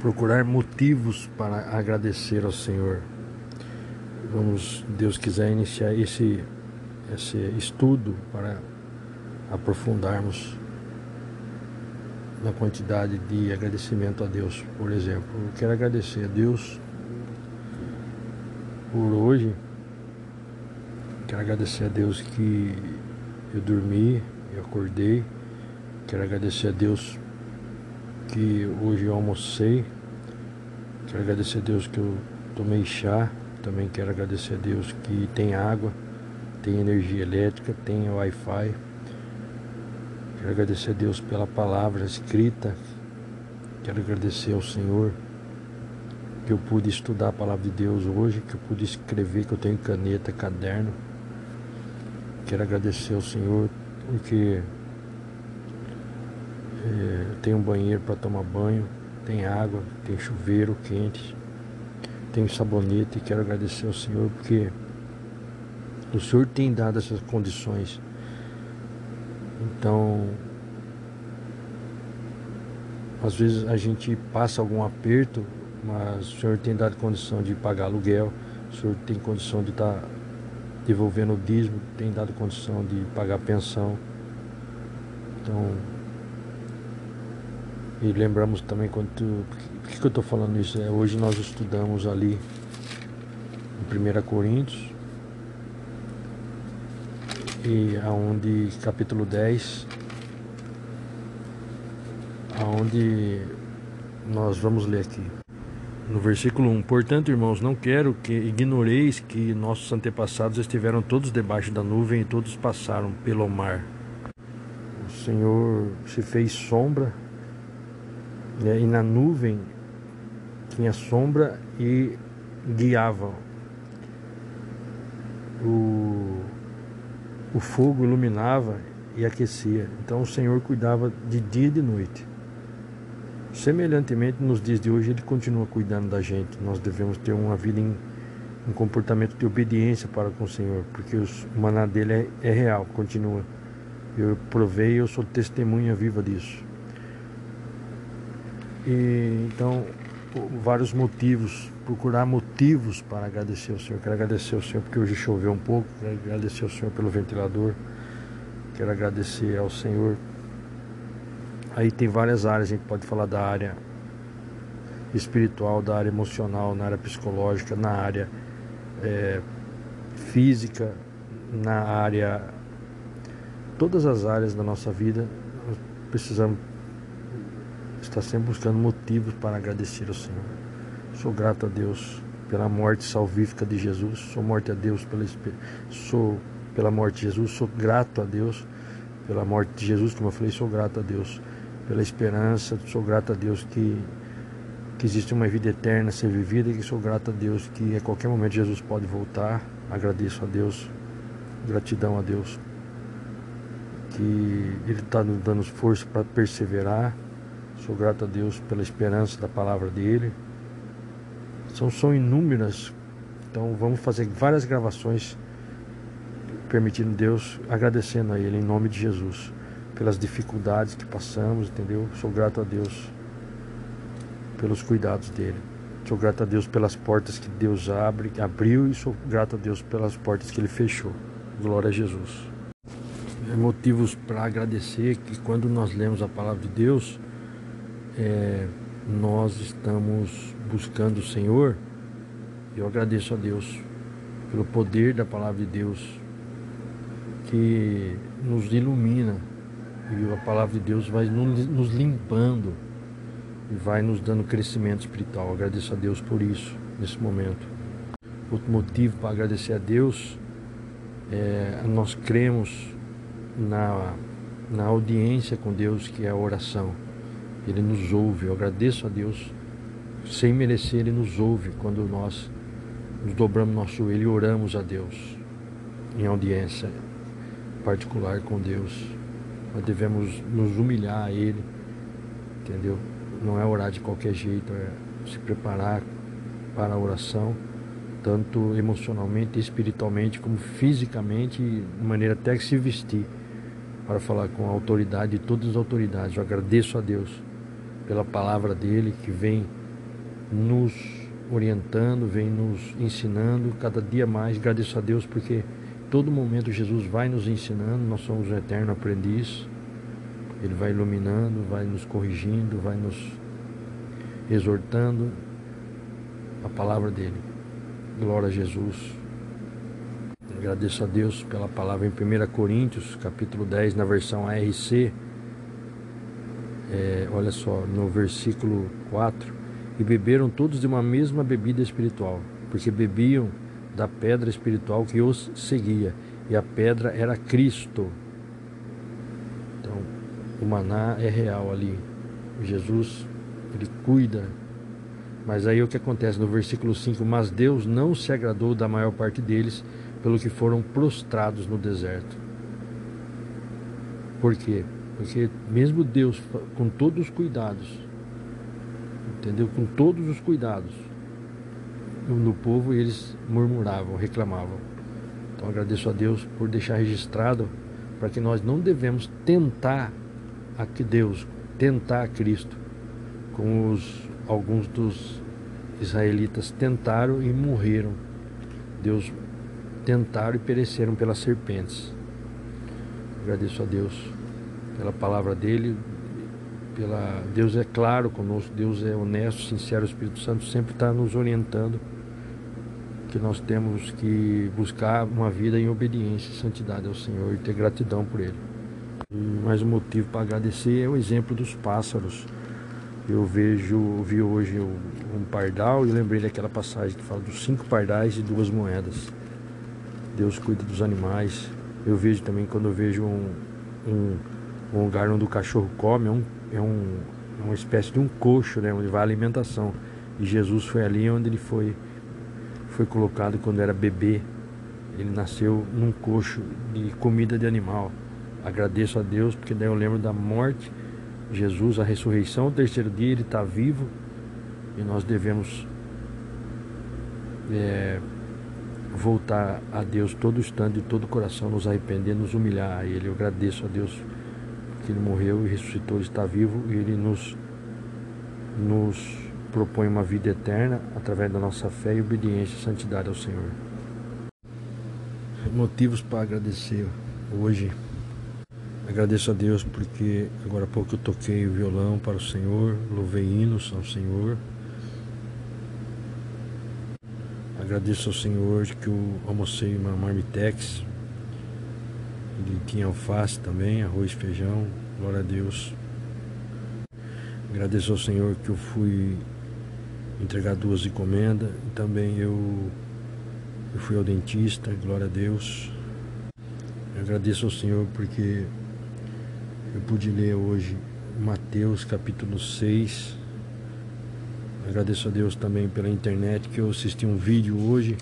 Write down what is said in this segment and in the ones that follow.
procurar motivos para agradecer ao Senhor. Vamos, Deus quiser, iniciar esse, esse estudo para aprofundarmos na quantidade de agradecimento a Deus. Por exemplo, eu quero agradecer a Deus por hoje. Quero agradecer a Deus que eu dormi, eu acordei. Quero agradecer a Deus que hoje eu almocei. Quero agradecer a Deus que eu tomei chá. Também quero agradecer a Deus que tem água, tem energia elétrica, tem Wi-Fi. Quero agradecer a Deus pela palavra escrita. Quero agradecer ao Senhor que eu pude estudar a palavra de Deus hoje, que eu pude escrever, que eu tenho caneta, caderno. Quero agradecer ao Senhor porque é, tem um banheiro para tomar banho, tem água, tem chuveiro quente, tem sabonete. E quero agradecer ao Senhor porque o Senhor tem dado essas condições. Então, às vezes a gente passa algum aperto, mas o Senhor tem dado condição de pagar aluguel, o Senhor tem condição de estar tá devolvendo o dízimo, tem dado condição de pagar pensão. Então, e lembramos também quando. Por que, que eu estou falando isso? É, hoje nós estudamos ali em 1 Coríntios, e aonde capítulo 10, aonde nós vamos ler aqui. No versículo 1: Portanto, irmãos, não quero que ignoreis que nossos antepassados estiveram todos debaixo da nuvem e todos passaram pelo mar. O Senhor se fez sombra? E na nuvem tinha sombra e guiava. O, o fogo iluminava e aquecia. Então o Senhor cuidava de dia e de noite. Semelhantemente, nos dias de hoje, Ele continua cuidando da gente. Nós devemos ter uma vida em um comportamento de obediência para com o Senhor, porque o maná dele é, é real, continua. Eu provei, eu sou testemunha viva disso. E, então, vários motivos, procurar motivos para agradecer ao Senhor. Quero agradecer ao Senhor porque hoje choveu um pouco, quero agradecer ao Senhor pelo ventilador, quero agradecer ao Senhor. Aí tem várias áreas, a gente pode falar da área espiritual, da área emocional, na área psicológica, na área é, física, na área. Todas as áreas da nossa vida, nós precisamos está sempre buscando motivos para agradecer ao Senhor. Sou grato a Deus pela morte salvífica de Jesus. Sou morte a Deus pela sou pela morte de Jesus. Sou grato a Deus pela morte de Jesus, como eu falei, sou grato a Deus pela esperança. Sou grato a Deus que que existe uma vida eterna a ser vivida e que sou grato a Deus que a qualquer momento Jesus pode voltar. Agradeço a Deus, gratidão a Deus que Ele está nos dando força para perseverar Sou grato a Deus pela esperança da palavra dele. São, são inúmeras. Então vamos fazer várias gravações permitindo Deus, agradecendo a Ele em nome de Jesus pelas dificuldades que passamos, entendeu? Sou grato a Deus pelos cuidados dele. Sou grato a Deus pelas portas que Deus abre, abriu e sou grato a Deus pelas portas que ele fechou. Glória a Jesus. É motivos para agradecer que quando nós lemos a palavra de Deus, é, nós estamos buscando o Senhor, eu agradeço a Deus pelo poder da palavra de Deus que nos ilumina e a palavra de Deus vai nos limpando e vai nos dando crescimento espiritual. agradeço a Deus por isso nesse momento. Outro motivo para agradecer a Deus é nós cremos na, na audiência com Deus que é a oração. Ele nos ouve. Eu agradeço a Deus. Sem merecer, Ele nos ouve quando nós nos dobramos nosso joelho e oramos a Deus em audiência particular com Deus. Nós devemos nos humilhar a Ele, entendeu? Não é orar de qualquer jeito, é se preparar para a oração, tanto emocionalmente, espiritualmente, como fisicamente, de maneira até que se vestir, para falar com a autoridade de todas as autoridades. Eu agradeço a Deus pela palavra dele que vem nos orientando, vem nos ensinando cada dia mais. Agradeço a Deus porque todo momento Jesus vai nos ensinando, nós somos um eterno aprendiz. Ele vai iluminando, vai nos corrigindo, vai nos exortando a palavra dele. Glória a Jesus. Agradeço a Deus pela palavra em 1 Coríntios, capítulo 10, na versão ARC. É, olha só, no versículo 4. E beberam todos de uma mesma bebida espiritual, porque bebiam da pedra espiritual que os seguia, e a pedra era Cristo. Então, o maná é real ali. Jesus, ele cuida mas aí o que acontece no versículo 5: Mas Deus não se agradou da maior parte deles, pelo que foram prostrados no deserto. Por quê? Porque mesmo Deus, com todos os cuidados, entendeu? Com todos os cuidados, no povo eles murmuravam, reclamavam. Então agradeço a Deus por deixar registrado para que nós não devemos tentar a que Deus, tentar a Cristo com os alguns dos israelitas tentaram e morreram. Deus tentaram e pereceram pelas serpentes. Agradeço a Deus pela palavra dele. Pela Deus é claro conosco, Deus é honesto, sincero, o Espírito Santo sempre está nos orientando que nós temos que buscar uma vida em obediência e santidade ao Senhor e ter gratidão por Ele. E mais um motivo para agradecer é o exemplo dos pássaros. Eu vejo, vi hoje um pardal e lembrei daquela passagem que fala dos cinco pardais e duas moedas. Deus cuida dos animais. Eu vejo também quando eu vejo um, um, um lugar onde o cachorro come, é, um, é, um, é uma espécie de um coxo, né, onde vai a alimentação. E Jesus foi ali onde ele foi, foi colocado quando era bebê. Ele nasceu num coxo de comida de animal. Agradeço a Deus porque daí eu lembro da morte Jesus, a ressurreição, o terceiro dia ele está vivo e nós devemos é, voltar a Deus todo instante, de todo o coração, nos arrepender, nos humilhar a Ele. Eu agradeço a Deus que Ele morreu e ressuscitou, está vivo e Ele nos, nos propõe uma vida eterna através da nossa fé e obediência e santidade ao Senhor. Motivos para agradecer hoje. Agradeço a Deus porque agora há pouco eu toquei o violão para o Senhor, louvei hinos ao Senhor. Agradeço ao Senhor que eu almocei uma marmitex. Ele tinha alface também, arroz, feijão. Glória a Deus. Agradeço ao Senhor que eu fui entregar duas encomendas. E também eu, eu fui ao dentista. Glória a Deus. agradeço ao Senhor porque eu pude ler hoje Mateus capítulo 6. Agradeço a Deus também pela internet que eu assisti um vídeo hoje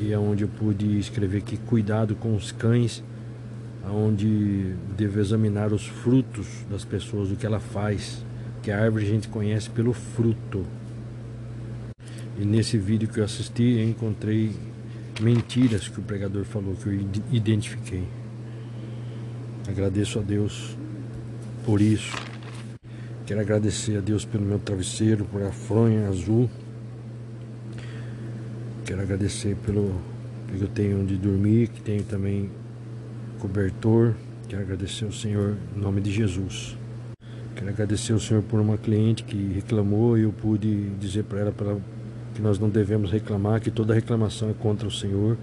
e é onde eu pude escrever que cuidado com os cães, aonde devo examinar os frutos das pessoas, o que ela faz, que a árvore a gente conhece pelo fruto. E nesse vídeo que eu assisti, eu encontrei mentiras que o pregador falou, que eu identifiquei. Agradeço a Deus por isso. Quero agradecer a Deus pelo meu travesseiro, por a fronha azul. Quero agradecer pelo que eu tenho onde dormir, que tenho também cobertor. Quero agradecer ao Senhor em nome de Jesus. Quero agradecer ao Senhor por uma cliente que reclamou e eu pude dizer para ela, ela que nós não devemos reclamar, que toda reclamação é contra o Senhor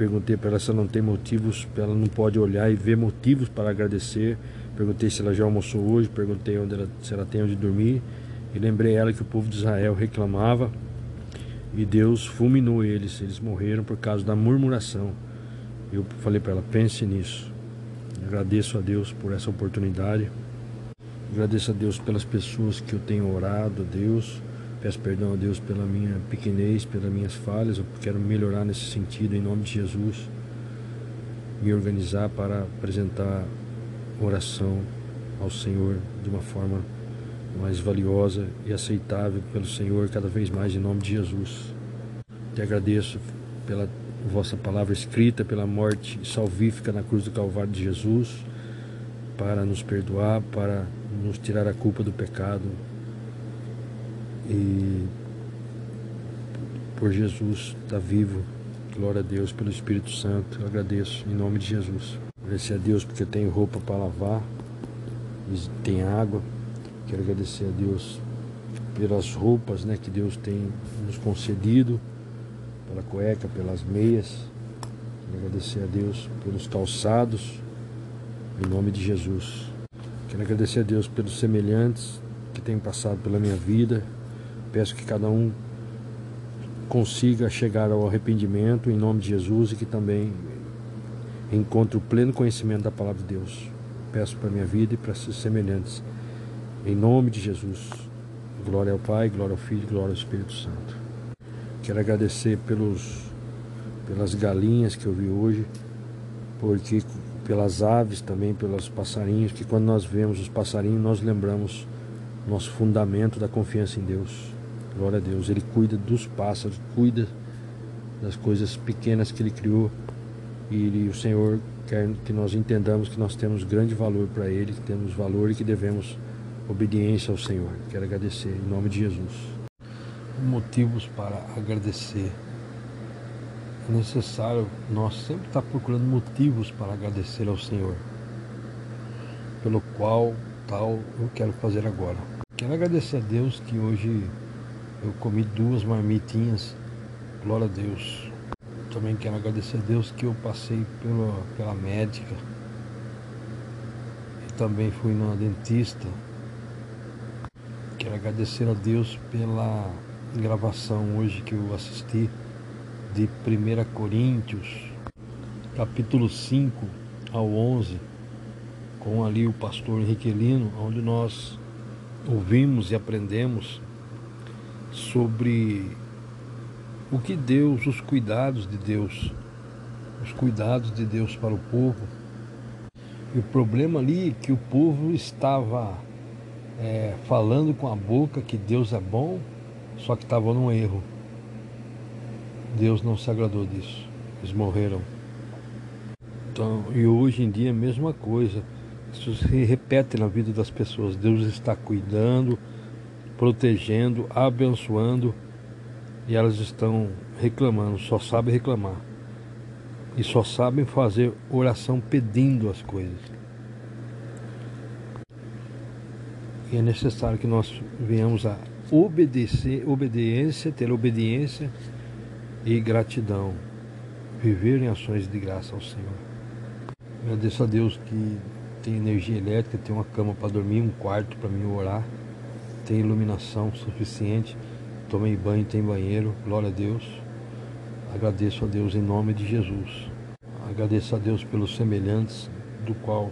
Perguntei para ela se ela não tem motivos, ela não pode olhar e ver motivos para agradecer. Perguntei se ela já almoçou hoje, perguntei onde ela, se ela tem onde dormir. E lembrei ela que o povo de Israel reclamava e Deus fulminou eles. Eles morreram por causa da murmuração. Eu falei para ela: pense nisso. Agradeço a Deus por essa oportunidade. Agradeço a Deus pelas pessoas que eu tenho orado, a Deus Peço perdão a Deus pela minha pequenez, pelas minhas falhas. Eu quero melhorar nesse sentido em nome de Jesus. Me organizar para apresentar oração ao Senhor de uma forma mais valiosa e aceitável pelo Senhor cada vez mais em nome de Jesus. Te agradeço pela vossa palavra escrita, pela morte salvífica na cruz do Calvário de Jesus, para nos perdoar, para nos tirar a culpa do pecado, E por Jesus estar tá vivo, glória a Deus pelo Espírito Santo, eu agradeço em nome de Jesus. Agradecer a Deus porque tenho roupa para lavar, tem água. Quero agradecer a Deus pelas roupas né, que Deus tem nos concedido, pela cueca, pelas meias. Quero agradecer a Deus pelos calçados, em nome de Jesus. Quero agradecer a Deus pelos semelhantes que têm passado pela minha vida. Peço que cada um consiga chegar ao arrependimento em nome de Jesus e que também encontre o pleno conhecimento da palavra de Deus. Peço para minha vida e para seus semelhantes. Em nome de Jesus. Glória ao Pai, glória ao Filho, glória ao Espírito Santo. Quero agradecer pelos, pelas galinhas que eu vi hoje, porque pelas aves também, pelos passarinhos, que quando nós vemos os passarinhos, nós lembramos nosso fundamento da confiança em Deus. Glória a Deus. Ele cuida dos pássaros, cuida das coisas pequenas que ele criou. E ele, o Senhor quer que nós entendamos que nós temos grande valor para Ele, que temos valor e que devemos obediência ao Senhor. Quero agradecer em nome de Jesus. Motivos para agradecer. É necessário nós sempre estar procurando motivos para agradecer ao Senhor, pelo qual tal eu quero fazer agora. Quero agradecer a Deus que hoje eu comi duas marmitinhas, glória a Deus. Também quero agradecer a Deus que eu passei pela, pela médica. E também fui na dentista. Quero agradecer a Deus pela gravação hoje que eu assisti de 1 Coríntios, capítulo 5 ao 11, com ali o pastor Henriquelino, onde nós ouvimos e aprendemos sobre o que Deus, os cuidados de Deus, os cuidados de Deus para o povo. E o problema ali é que o povo estava é, falando com a boca que Deus é bom, só que estava num erro. Deus não se agradou disso. Eles morreram. Então, e hoje em dia é a mesma coisa. Isso se repete na vida das pessoas. Deus está cuidando, protegendo, abençoando e elas estão reclamando, só sabem reclamar e só sabem fazer oração pedindo as coisas. E é necessário que nós venhamos a obedecer, obediência, ter obediência e gratidão, viver em ações de graça ao Senhor. Agradeço a Deus que tem energia elétrica, tem uma cama para dormir, um quarto para mim orar tem iluminação suficiente, tomei banho, tem banheiro, glória a Deus. Agradeço a Deus em nome de Jesus. Agradeço a Deus pelos semelhantes do qual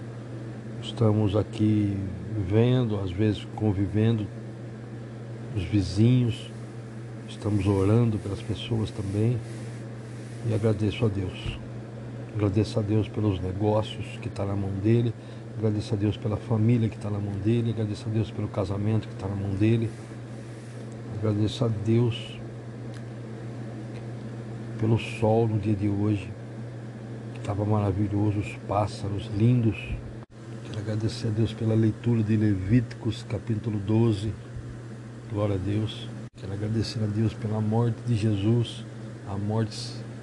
estamos aqui vendo, às vezes convivendo, os vizinhos, estamos orando pelas pessoas também e agradeço a Deus. Agradeço a Deus pelos negócios que está na mão dele, Agradeço a Deus pela família que está na mão dele. Agradeço a Deus pelo casamento que está na mão dele. Agradeço a Deus pelo sol no dia de hoje, que estava maravilhoso, os pássaros lindos. Agradecer a Deus pela leitura de Levíticos, capítulo 12. Glória a Deus. Quero agradecer a Deus pela morte de Jesus, a morte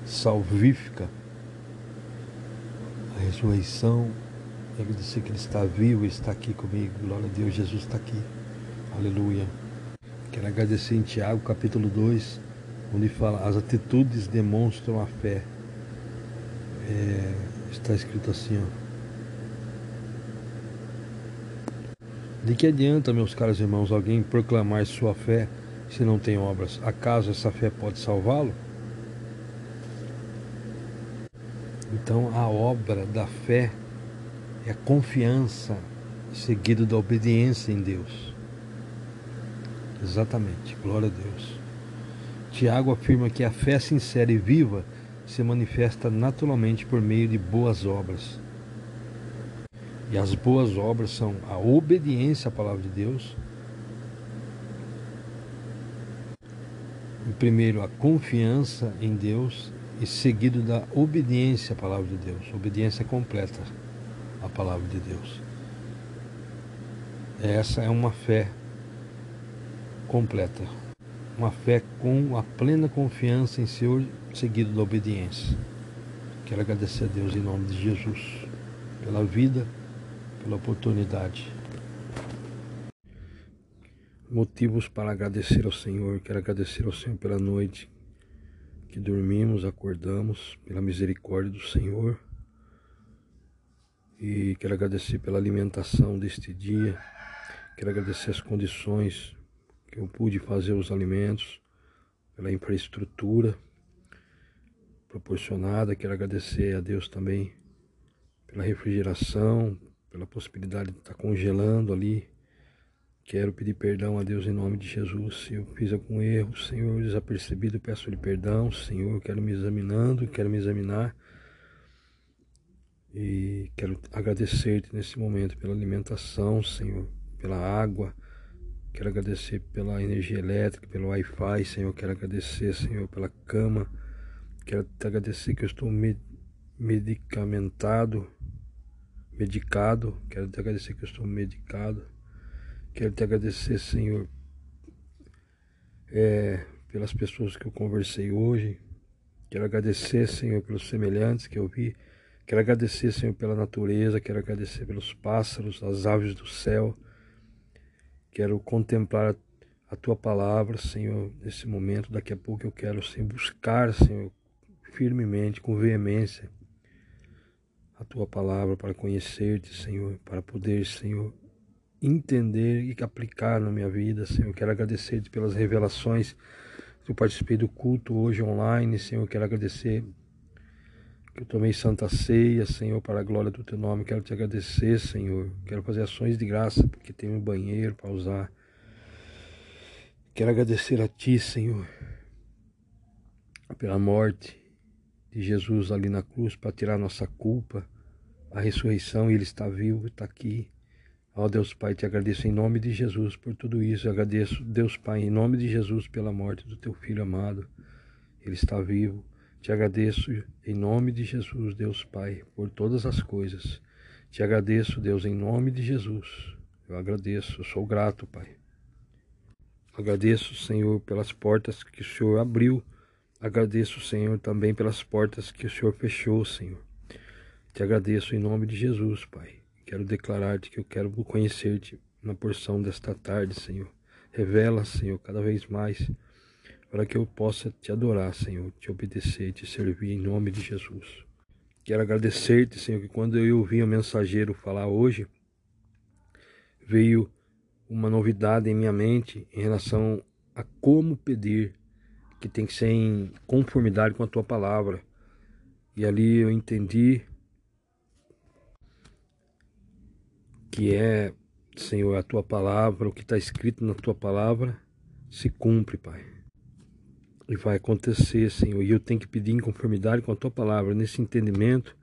salvífica, a ressurreição agradecer que Ele está vivo está aqui comigo. Glória a Deus, Jesus está aqui. Aleluia. Quero agradecer em Tiago, capítulo 2, onde fala: as atitudes demonstram a fé. É, está escrito assim, ó. De que adianta, meus caros irmãos, alguém proclamar sua fé se não tem obras? Acaso essa fé pode salvá-lo? Então, a obra da fé é a confiança seguido da obediência em Deus. Exatamente, glória a Deus. Tiago afirma que a fé sincera e viva se manifesta naturalmente por meio de boas obras. E as boas obras são a obediência à palavra de Deus. E primeiro, a confiança em Deus e seguido da obediência à palavra de Deus, obediência completa a palavra de Deus. Essa é uma fé completa. uma fé com a plena confiança em Senhor, seguido da obediência. Quero agradecer a Deus em nome de Jesus, pela vida, pela oportunidade. Motivos para agradecer ao Senhor. Quero agradecer ao Senhor pela noite que dormimos, acordamos, pela misericórdia do Senhor. E quero agradecer pela alimentação deste dia. Quero agradecer as condições que eu pude fazer os alimentos, pela infraestrutura proporcionada. Quero agradecer a Deus também pela refrigeração, pela possibilidade de estar congelando ali. Quero pedir perdão a Deus em nome de Jesus. Se eu fiz algum erro, Senhor, desapercebido, peço-lhe perdão. Senhor, quero me examinando, quero me examinar. E quero agradecer-te nesse momento pela alimentação, Senhor, pela água, Quero agradecer pela energia elétrica, pelo Wi-Fi, Senhor. Quero agradecer, Senhor, pela cama. Quero te agradecer que eu estou medicamentado, medicado. Quero te agradecer que eu estou medicado. Quero te agradecer, Senhor, é, pelas pessoas que eu conversei hoje. Quero agradecer, Senhor, pelos semelhantes que eu vi. Quero agradecer, Senhor, pela natureza. Quero agradecer pelos pássaros, as aves do céu. Quero contemplar a tua palavra, Senhor, nesse momento. Daqui a pouco eu quero, Senhor, buscar, Senhor, firmemente, com veemência, a tua palavra para conhecer-te, Senhor, para poder, Senhor, entender e aplicar na minha vida, Senhor. Quero agradecer-te pelas revelações que eu participei do culto hoje online, Senhor. Quero agradecer que eu tomei santa ceia, Senhor, para a glória do teu nome. Quero te agradecer, Senhor. Quero fazer ações de graça, porque tenho um banheiro para usar. Quero agradecer a ti, Senhor, pela morte de Jesus ali na cruz para tirar nossa culpa, a ressurreição, ele está vivo, está aqui. Ó oh, Deus Pai, te agradeço em nome de Jesus por tudo isso. Eu agradeço, Deus Pai, em nome de Jesus pela morte do teu filho amado. Ele está vivo. Te agradeço em nome de Jesus, Deus Pai, por todas as coisas. Te agradeço, Deus, em nome de Jesus. Eu agradeço, eu sou grato, Pai. Agradeço, Senhor, pelas portas que o Senhor abriu. Agradeço, Senhor, também pelas portas que o Senhor fechou, Senhor. Te agradeço em nome de Jesus, Pai. Quero declarar-te que eu quero conhecer-te na porção desta tarde, Senhor. Revela, Senhor, cada vez mais para que eu possa te adorar, Senhor, te obedecer, te servir em nome de Jesus. Quero agradecer-te, Senhor, que quando eu ouvi o mensageiro falar hoje, veio uma novidade em minha mente em relação a como pedir, que tem que ser em conformidade com a tua palavra. E ali eu entendi que é, Senhor, a tua palavra, o que está escrito na tua palavra, se cumpre, Pai. E vai acontecer, Senhor. E eu tenho que pedir em conformidade com a tua palavra. Nesse entendimento,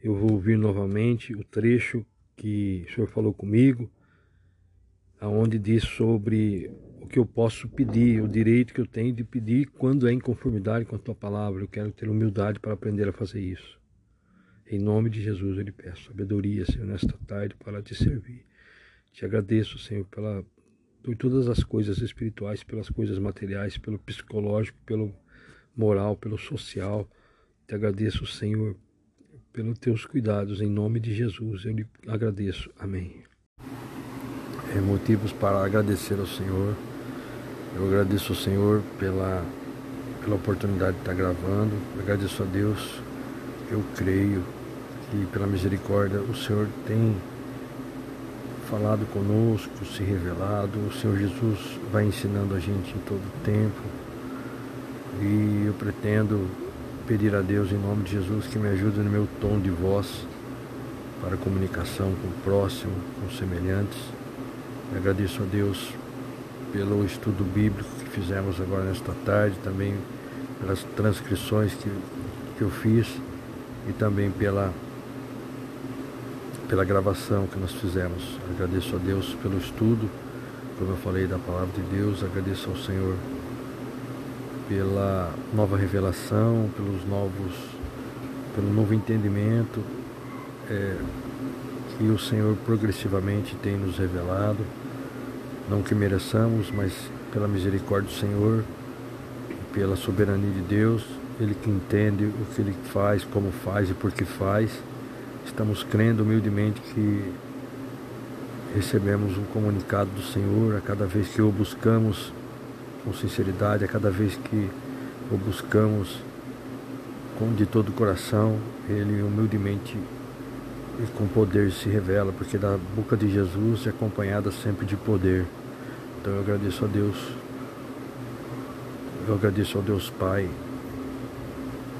eu vou ouvir novamente o trecho que o Senhor falou comigo, aonde diz sobre o que eu posso pedir, o direito que eu tenho de pedir quando é em conformidade com a tua palavra. Eu quero ter humildade para aprender a fazer isso. Em nome de Jesus eu lhe peço sabedoria, Senhor, nesta tarde para te servir. Te agradeço, Senhor, pela por todas as coisas espirituais, pelas coisas materiais, pelo psicológico, pelo moral, pelo social. Te agradeço, Senhor, pelos teus cuidados, em nome de Jesus. Eu lhe agradeço. Amém. É, motivos para agradecer ao Senhor. Eu agradeço ao Senhor pela, pela oportunidade de estar gravando. Eu agradeço a Deus. Eu creio que, pela misericórdia, o Senhor tem falado conosco, se revelado. O Senhor Jesus vai ensinando a gente em todo o tempo. E eu pretendo pedir a Deus em nome de Jesus que me ajude no meu tom de voz para comunicação com o próximo, com os semelhantes. Eu agradeço a Deus pelo estudo bíblico que fizemos agora nesta tarde, também pelas transcrições que, que eu fiz e também pela pela gravação que nós fizemos. Agradeço a Deus pelo estudo, como eu falei da palavra de Deus, agradeço ao Senhor pela nova revelação, pelos novos, pelo novo entendimento é, que o Senhor progressivamente tem nos revelado, não que mereçamos, mas pela misericórdia do Senhor, pela soberania de Deus, Ele que entende o que Ele faz, como faz e por que faz. Estamos crendo humildemente que recebemos um comunicado do Senhor a cada vez que o buscamos com sinceridade, a cada vez que o buscamos com de todo o coração, Ele humildemente e com poder se revela, porque da boca de Jesus é acompanhada sempre de poder. Então eu agradeço a Deus, eu agradeço ao Deus Pai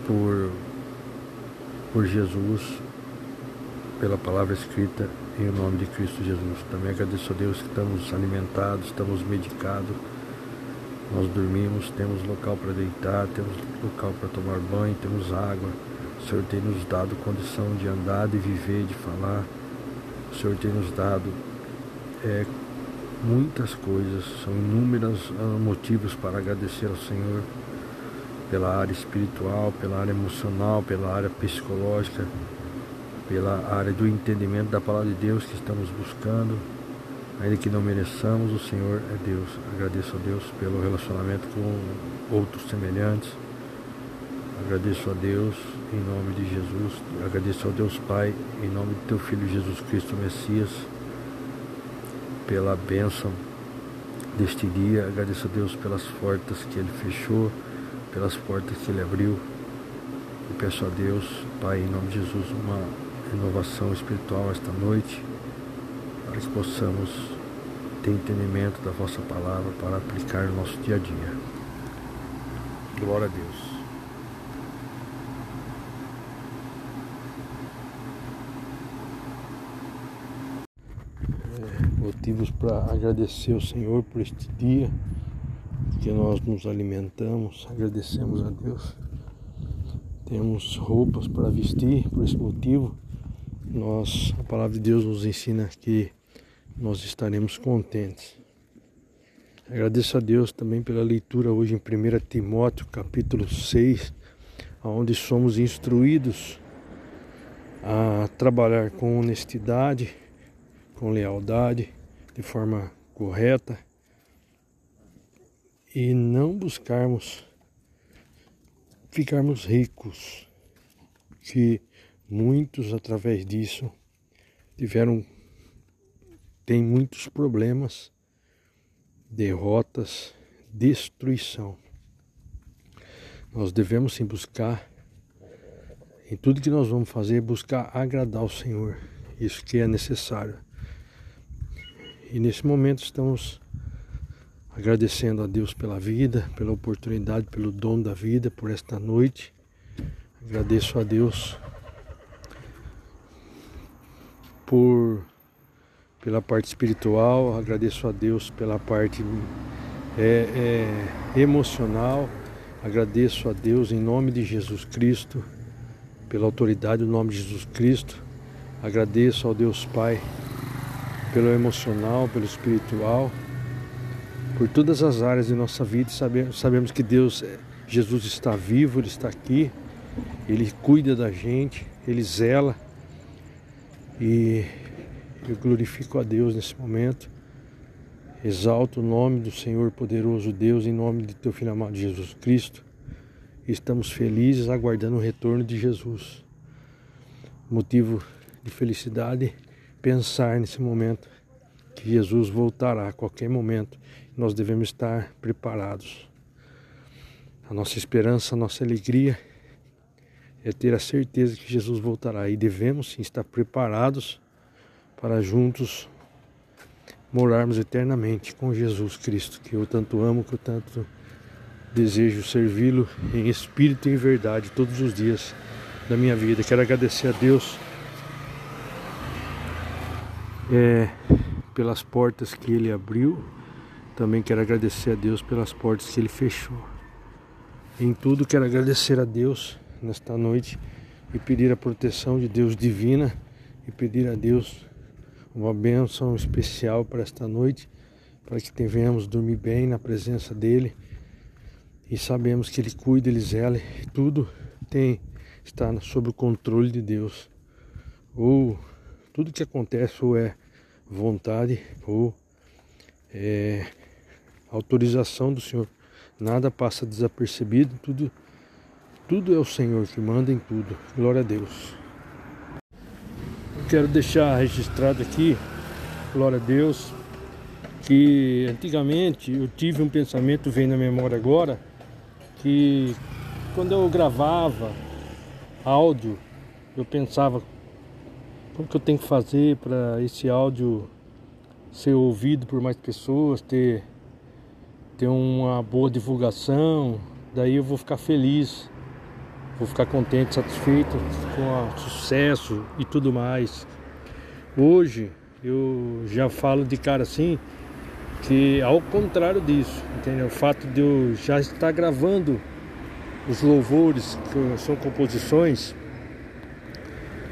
por, por Jesus, pela palavra escrita em nome de Cristo Jesus. Também agradeço a Deus que estamos alimentados, estamos medicados, nós dormimos, temos local para deitar, temos local para tomar banho, temos água o Senhor tem nos dado condição de andar, de viver, de falar. O Senhor tem nos dado é, muitas coisas, são inúmeros ah, motivos para agradecer ao Senhor pela área espiritual, pela área emocional, pela área psicológica, pela área do entendimento da palavra de Deus que estamos buscando. Ainda que não mereçamos, o Senhor é Deus. Agradeço a Deus pelo relacionamento com outros semelhantes. Agradeço a Deus em nome de Jesus. Agradeço ao Deus Pai em nome de teu Filho Jesus Cristo Messias pela bênção deste dia. Agradeço a Deus pelas portas que Ele fechou, pelas portas que Ele abriu. E peço a Deus, Pai, em nome de Jesus, uma renovação espiritual esta noite, para que possamos ter entendimento da vossa palavra para aplicar no nosso dia a dia. Glória a Deus. Motivos para agradecer ao Senhor por este dia que nós nos alimentamos, agradecemos a Deus. Temos roupas para vestir, por esse motivo, nós, a palavra de Deus nos ensina que nós estaremos contentes. Agradeço a Deus também pela leitura hoje em 1 Timóteo, capítulo 6, onde somos instruídos a trabalhar com honestidade, com lealdade, de forma correta e não buscarmos ficarmos ricos, que muitos através disso tiveram tem muitos problemas, derrotas, destruição. Nós devemos sim buscar em tudo que nós vamos fazer, buscar agradar o Senhor. Isso que é necessário. E nesse momento estamos agradecendo a Deus pela vida, pela oportunidade, pelo dom da vida, por esta noite. Agradeço a Deus por pela parte espiritual, agradeço a Deus pela parte é, é, emocional, agradeço a Deus em nome de Jesus Cristo, pela autoridade do nome de Jesus Cristo, agradeço ao Deus Pai pelo emocional, pelo espiritual, por todas as áreas de nossa vida. Sabemos, que Deus, eh, Jesus está vivo, Ele está aqui, Ele cuida da gente, Ele zela. E eu glorifico a Deus nesse momento. Exalto o nome do Senhor poderoso Deus em nome de teu filho amado Jesus Cristo. estamos felizes aguardando o retorno de Jesus. Motivo de felicidade pensar nesse momento que Jesus voltará a qualquer momento. Nós devemos estar preparados. A nossa esperança, a nossa alegria é ter a certeza que Jesus voltará e devemos sim estar preparados para juntos morarmos eternamente com Jesus Cristo, que eu tanto amo, que eu tanto desejo servi-lo em espírito e em verdade todos os dias da minha vida. Quero agradecer a Deus é, pelas portas que Ele abriu. Também quero agradecer a Deus pelas portas que Ele fechou. Em tudo quero agradecer a Deus nesta noite e pedir a proteção de Deus divina e pedir a Deus uma bênção especial para esta noite, para que tenhamos dormir bem na presença dEle e sabemos que Ele cuida, Ele zela, tudo tem está sob o controle de Deus. Ou tudo que acontece ou é vontade ou é autorização do Senhor. Nada passa desapercebido, tudo, tudo é o Senhor que manda em tudo. Glória a Deus. Eu quero deixar registrado aqui, glória a Deus, que antigamente eu tive um pensamento, vem na memória agora, que quando eu gravava áudio, eu pensava como que eu tenho que fazer para esse áudio ser ouvido por mais pessoas, ter, ter uma boa divulgação, daí eu vou ficar feliz, vou ficar contente, satisfeito com o sucesso e tudo mais. Hoje eu já falo de cara assim que ao contrário disso, entendeu? O fato de eu já estar gravando os louvores, que são composições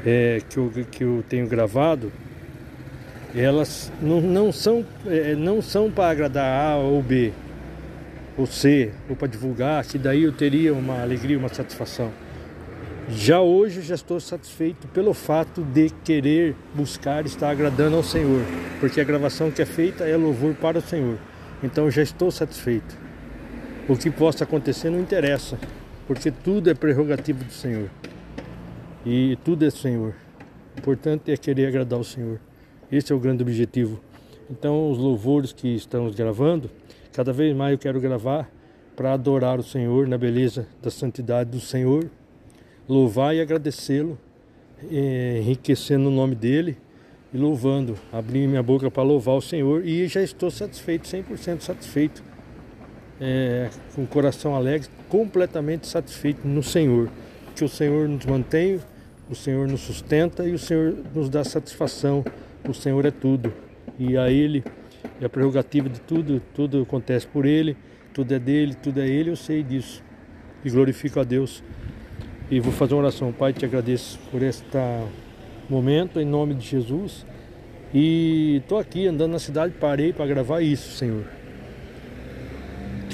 é, que, eu, que eu tenho gravado, elas não, não são, é, não são para agradar A ou B, ou C, ou para divulgar, que daí eu teria uma alegria, uma satisfação. Já hoje já estou satisfeito pelo fato de querer buscar estar agradando ao Senhor, porque a gravação que é feita é louvor para o Senhor. Então já estou satisfeito. O que possa acontecer não interessa, porque tudo é prerrogativo do Senhor. E tudo é Senhor. O importante é querer agradar ao Senhor. Esse é o grande objetivo. Então, os louvores que estamos gravando, cada vez mais eu quero gravar para adorar o Senhor na beleza da santidade do Senhor, louvar e agradecê-lo, eh, enriquecendo o nome dele e louvando, abrir minha boca para louvar o Senhor e já estou satisfeito, 100% satisfeito, é, com o coração alegre, completamente satisfeito no Senhor, que o Senhor nos mantém, o Senhor nos sustenta e o Senhor nos dá satisfação o Senhor é tudo. E a Ele é a prerrogativa de tudo, tudo acontece por Ele, tudo é dele, tudo é Ele, eu sei disso. E glorifico a Deus. E vou fazer uma oração. Pai, te agradeço por este momento, em nome de Jesus. E estou aqui andando na cidade, parei para gravar isso, Senhor.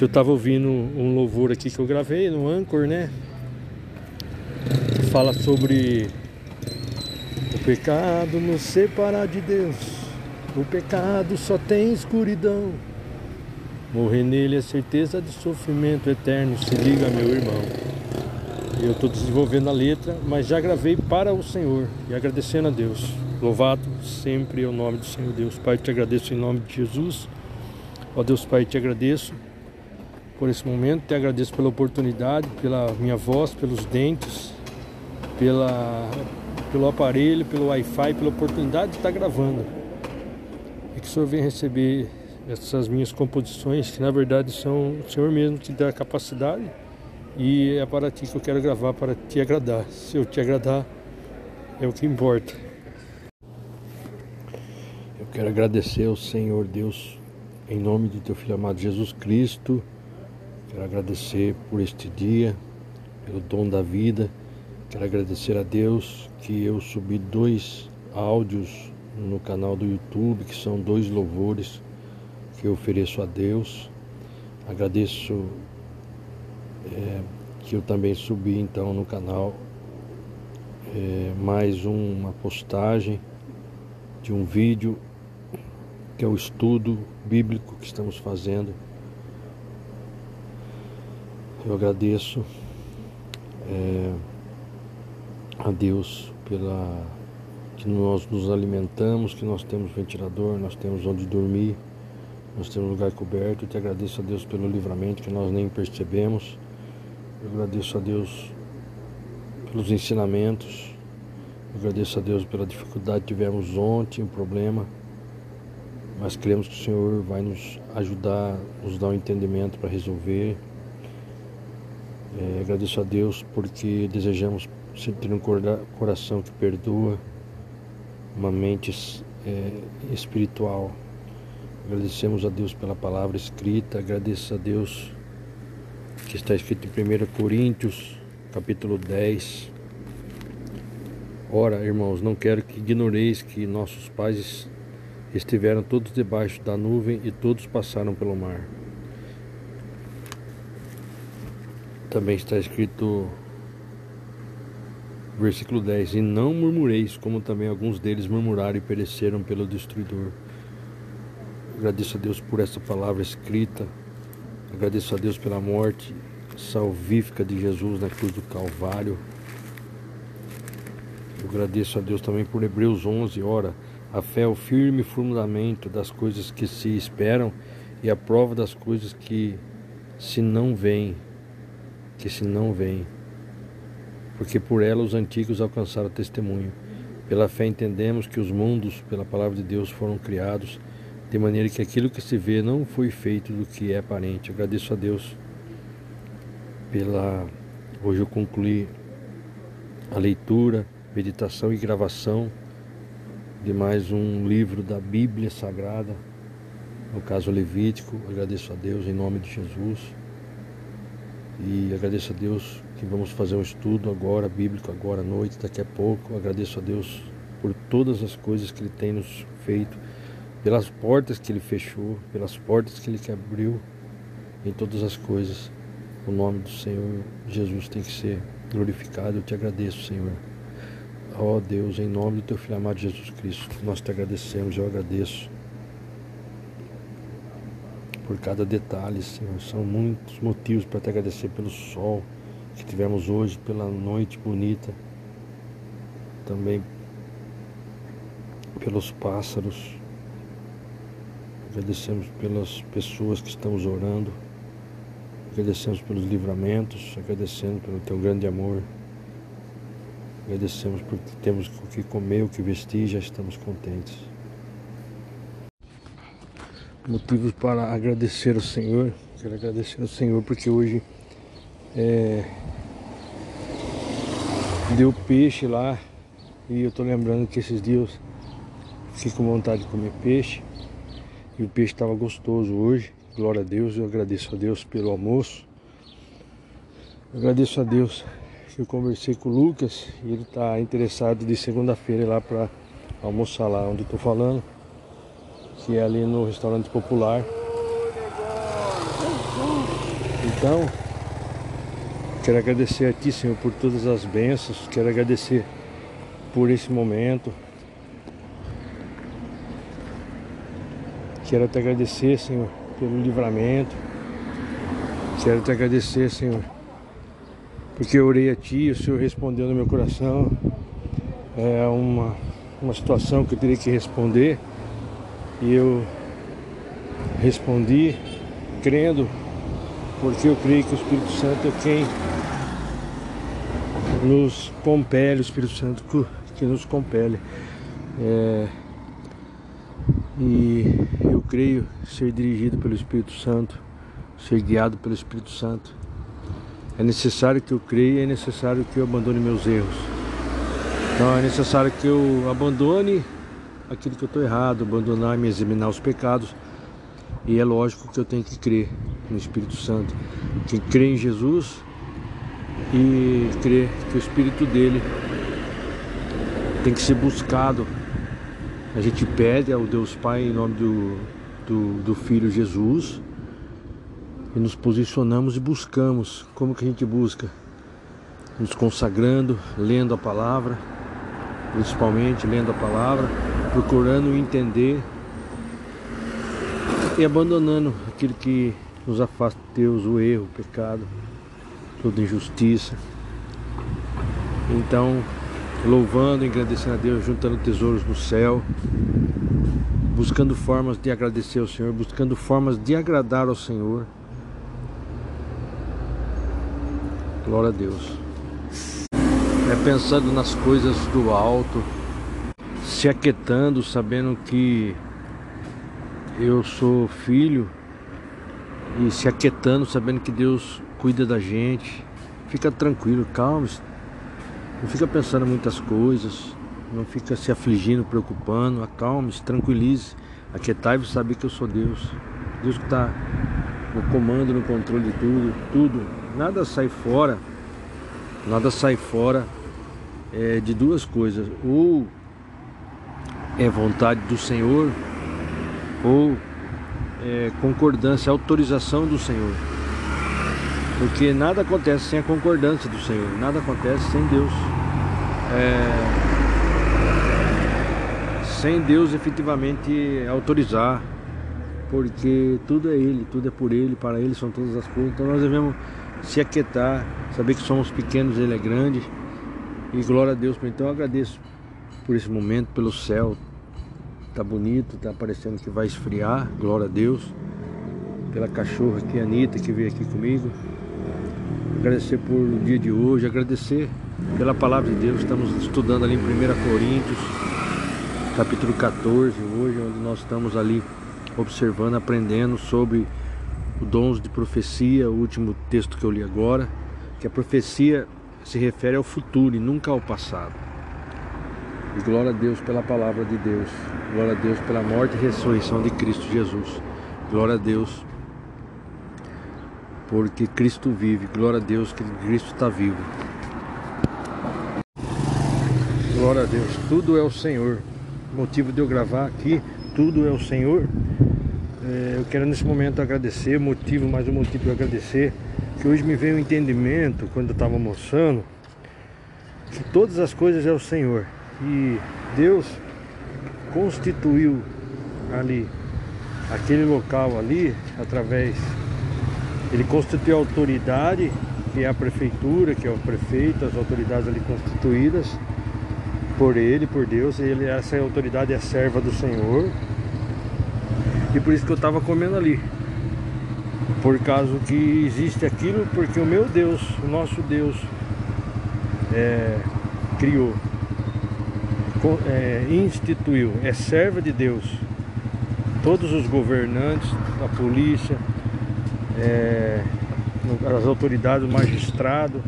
Eu estava ouvindo um louvor aqui que eu gravei no Anchor, né? Fala sobre pecado nos separa de Deus. O pecado só tem escuridão. Morrer nele é certeza de sofrimento eterno. Se liga, meu irmão. Eu estou desenvolvendo a letra, mas já gravei para o Senhor e agradecendo a Deus. Louvado sempre é o nome do Senhor Deus. Pai, te agradeço em nome de Jesus. Ó Deus Pai, te agradeço por esse momento, te agradeço pela oportunidade, pela minha voz, pelos dentes, pela pelo aparelho, pelo Wi-Fi, pela oportunidade de estar gravando. E que o Senhor venha receber essas minhas composições, que na verdade são o Senhor mesmo que dá a capacidade. E é para ti que eu quero gravar, para te agradar. Se eu te agradar, é o que importa. Eu quero agradecer ao Senhor Deus, em nome de teu Filho amado Jesus Cristo. Quero agradecer por este dia, pelo dom da vida Quero agradecer a Deus que eu subi dois áudios no canal do YouTube, que são dois louvores que eu ofereço a Deus. Agradeço é, que eu também subi então no canal é, mais uma postagem de um vídeo que é o estudo bíblico que estamos fazendo. Eu agradeço. É, a Deus pela que nós nos alimentamos, que nós temos ventilador, nós temos onde dormir, nós temos lugar coberto. Eu te agradeço a Deus pelo livramento que nós nem percebemos. Eu agradeço a Deus pelos ensinamentos. Eu agradeço a Deus pela dificuldade que tivemos ontem, um problema. Mas cremos que o Senhor vai nos ajudar, nos dar um entendimento para resolver. É, agradeço a Deus porque desejamos sentir um coração que perdoa, uma mente é, espiritual. Agradecemos a Deus pela palavra escrita, agradeço a Deus que está escrito em 1 Coríntios, capítulo 10. Ora, irmãos, não quero que ignoreis que nossos pais estiveram todos debaixo da nuvem e todos passaram pelo mar. Também está escrito Versículo 10: E não murmureis, como também alguns deles murmuraram e pereceram pelo destruidor. Agradeço a Deus por essa palavra escrita. Agradeço a Deus pela morte salvífica de Jesus na cruz do Calvário. Eu agradeço a Deus também por Hebreus 11, ora, a fé é o firme fundamento das coisas que se esperam e a prova das coisas que se não veem, que se não veem. Porque por ela os antigos alcançaram testemunho. Pela fé entendemos que os mundos, pela palavra de Deus, foram criados, de maneira que aquilo que se vê não foi feito do que é aparente. Agradeço a Deus pela. Hoje eu concluí a leitura, meditação e gravação de mais um livro da Bíblia Sagrada, no caso Levítico. Agradeço a Deus em nome de Jesus. E agradeço a Deus que vamos fazer um estudo agora, bíblico, agora à noite, daqui a pouco. Agradeço a Deus por todas as coisas que Ele tem nos feito, pelas portas que Ele fechou, pelas portas que Ele abriu, em todas as coisas. O nome do Senhor Jesus tem que ser glorificado. Eu te agradeço, Senhor. Ó oh Deus, em nome do teu filho amado Jesus Cristo, nós te agradecemos, eu agradeço por cada detalhe, Senhor. São muitos motivos para te agradecer pelo sol que tivemos hoje, pela noite bonita, também pelos pássaros. Agradecemos pelas pessoas que estamos orando, agradecemos pelos livramentos, agradecendo pelo teu grande amor. Agradecemos porque temos o que comer, o que vestir, já estamos contentes. Motivos para agradecer ao Senhor. Quero agradecer ao Senhor porque hoje é, deu peixe lá e eu tô lembrando que esses dias fiquei com vontade de comer peixe e o peixe estava gostoso hoje. Glória a Deus, eu agradeço a Deus pelo almoço. Eu agradeço a Deus eu conversei com o Lucas e ele está interessado de segunda-feira lá para almoçar lá onde estou falando, que é ali no restaurante popular. Então, quero agradecer a Ti, Senhor, por todas as bênçãos, quero agradecer por esse momento. Quero te agradecer, Senhor, pelo livramento. Quero te agradecer, Senhor, porque eu orei a Ti, o Senhor respondeu no meu coração. É uma, uma situação que eu teria que responder e eu respondi crendo, porque eu creio que o Espírito Santo é quem nos compele, o Espírito Santo que nos compele. É, e eu creio ser dirigido pelo Espírito Santo, ser guiado pelo Espírito Santo. É necessário que eu creia, é necessário que eu abandone meus erros. Então é necessário que eu abandone aquilo que eu estou errado, abandonar e examinar os pecados. E é lógico que eu tenho que crer no Espírito Santo. Quem crê em Jesus e crê que o Espírito dele tem que ser buscado. A gente pede ao Deus Pai em nome do, do, do Filho Jesus e nos posicionamos e buscamos. Como que a gente busca? Nos consagrando, lendo a palavra, principalmente lendo a palavra, procurando entender e abandonando aquilo que nos afasta de Deus, o erro, o pecado, toda injustiça. Então, louvando, agradecendo a Deus, juntando tesouros no céu, buscando formas de agradecer ao Senhor, buscando formas de agradar ao Senhor. Glória a Deus. É pensando nas coisas do alto, se aquietando, sabendo que eu sou filho e se aquietando, sabendo que Deus cuida da gente. Fica tranquilo, calma. Não fica pensando muitas coisas, não fica se afligindo, preocupando. Acalme-se, tranquilize. Aquietai-vos saber que eu sou Deus. Deus que está no comando, no controle de tudo, tudo nada sai fora, nada sai fora é, de duas coisas, ou é vontade do Senhor, ou é, concordância, autorização do Senhor. Porque nada acontece sem a concordância do Senhor, nada acontece sem Deus. É, sem Deus efetivamente autorizar, porque tudo é Ele, tudo é por Ele, para Ele são todas as coisas. Então nós devemos se aquietar, saber que somos pequenos, Ele é grande. E glória a Deus. Então eu agradeço por esse momento, pelo céu. Tá bonito, tá parecendo que vai esfriar. Glória a Deus. Pela cachorra aqui, a Anitta, que veio aqui comigo. Agradecer por o dia de hoje, agradecer pela palavra de Deus. Estamos estudando ali em 1 Coríntios, capítulo 14, hoje, onde nós estamos ali observando, aprendendo sobre o dons de profecia, o último texto que eu li agora, que a profecia se refere ao futuro e nunca ao passado. E glória a Deus pela palavra de Deus. Glória a Deus pela morte e ressurreição de Cristo Jesus. Glória a Deus porque Cristo vive. Glória a Deus que Cristo está vivo. Glória a Deus. Tudo é o Senhor. motivo de eu gravar aqui, tudo é o Senhor. É, eu quero nesse momento agradecer, motivo, mais um motivo para agradecer, que hoje me veio o um entendimento, quando eu estava almoçando, que todas as coisas é o Senhor. E Deus constituiu ali, aquele local ali, através. Ele constituiu a autoridade, que é a prefeitura, que é o prefeito, as autoridades ali constituídas por ele, por Deus. Ele, essa autoridade é serva do Senhor. E por isso que eu estava comendo ali. Por causa que existe aquilo, porque o meu Deus, o nosso Deus, é, criou é, instituiu, é serva de Deus. Todos os governantes, a polícia, é, as autoridades, o magistrado.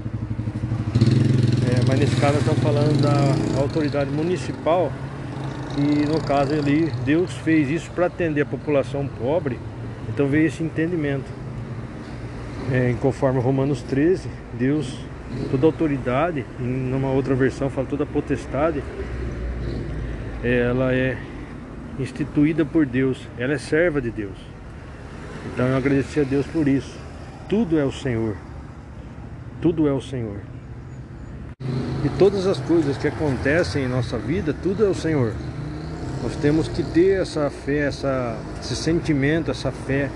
É, mas nesse caso estamos falando da autoridade municipal e no caso ali Deus fez isso para atender a população pobre. Então veio esse entendimento. É, conforme Romanos 13, Deus, toda autoridade, em numa outra versão fala toda potestade, ela é instituída por Deus, ela é serva de Deus. Então eu agradeci a Deus por isso. Tudo é o Senhor. Tudo é o Senhor. E todas as coisas que acontecem em nossa vida, tudo é o Senhor. Nós temos que ter essa fé, essa, esse sentimento, essa fé,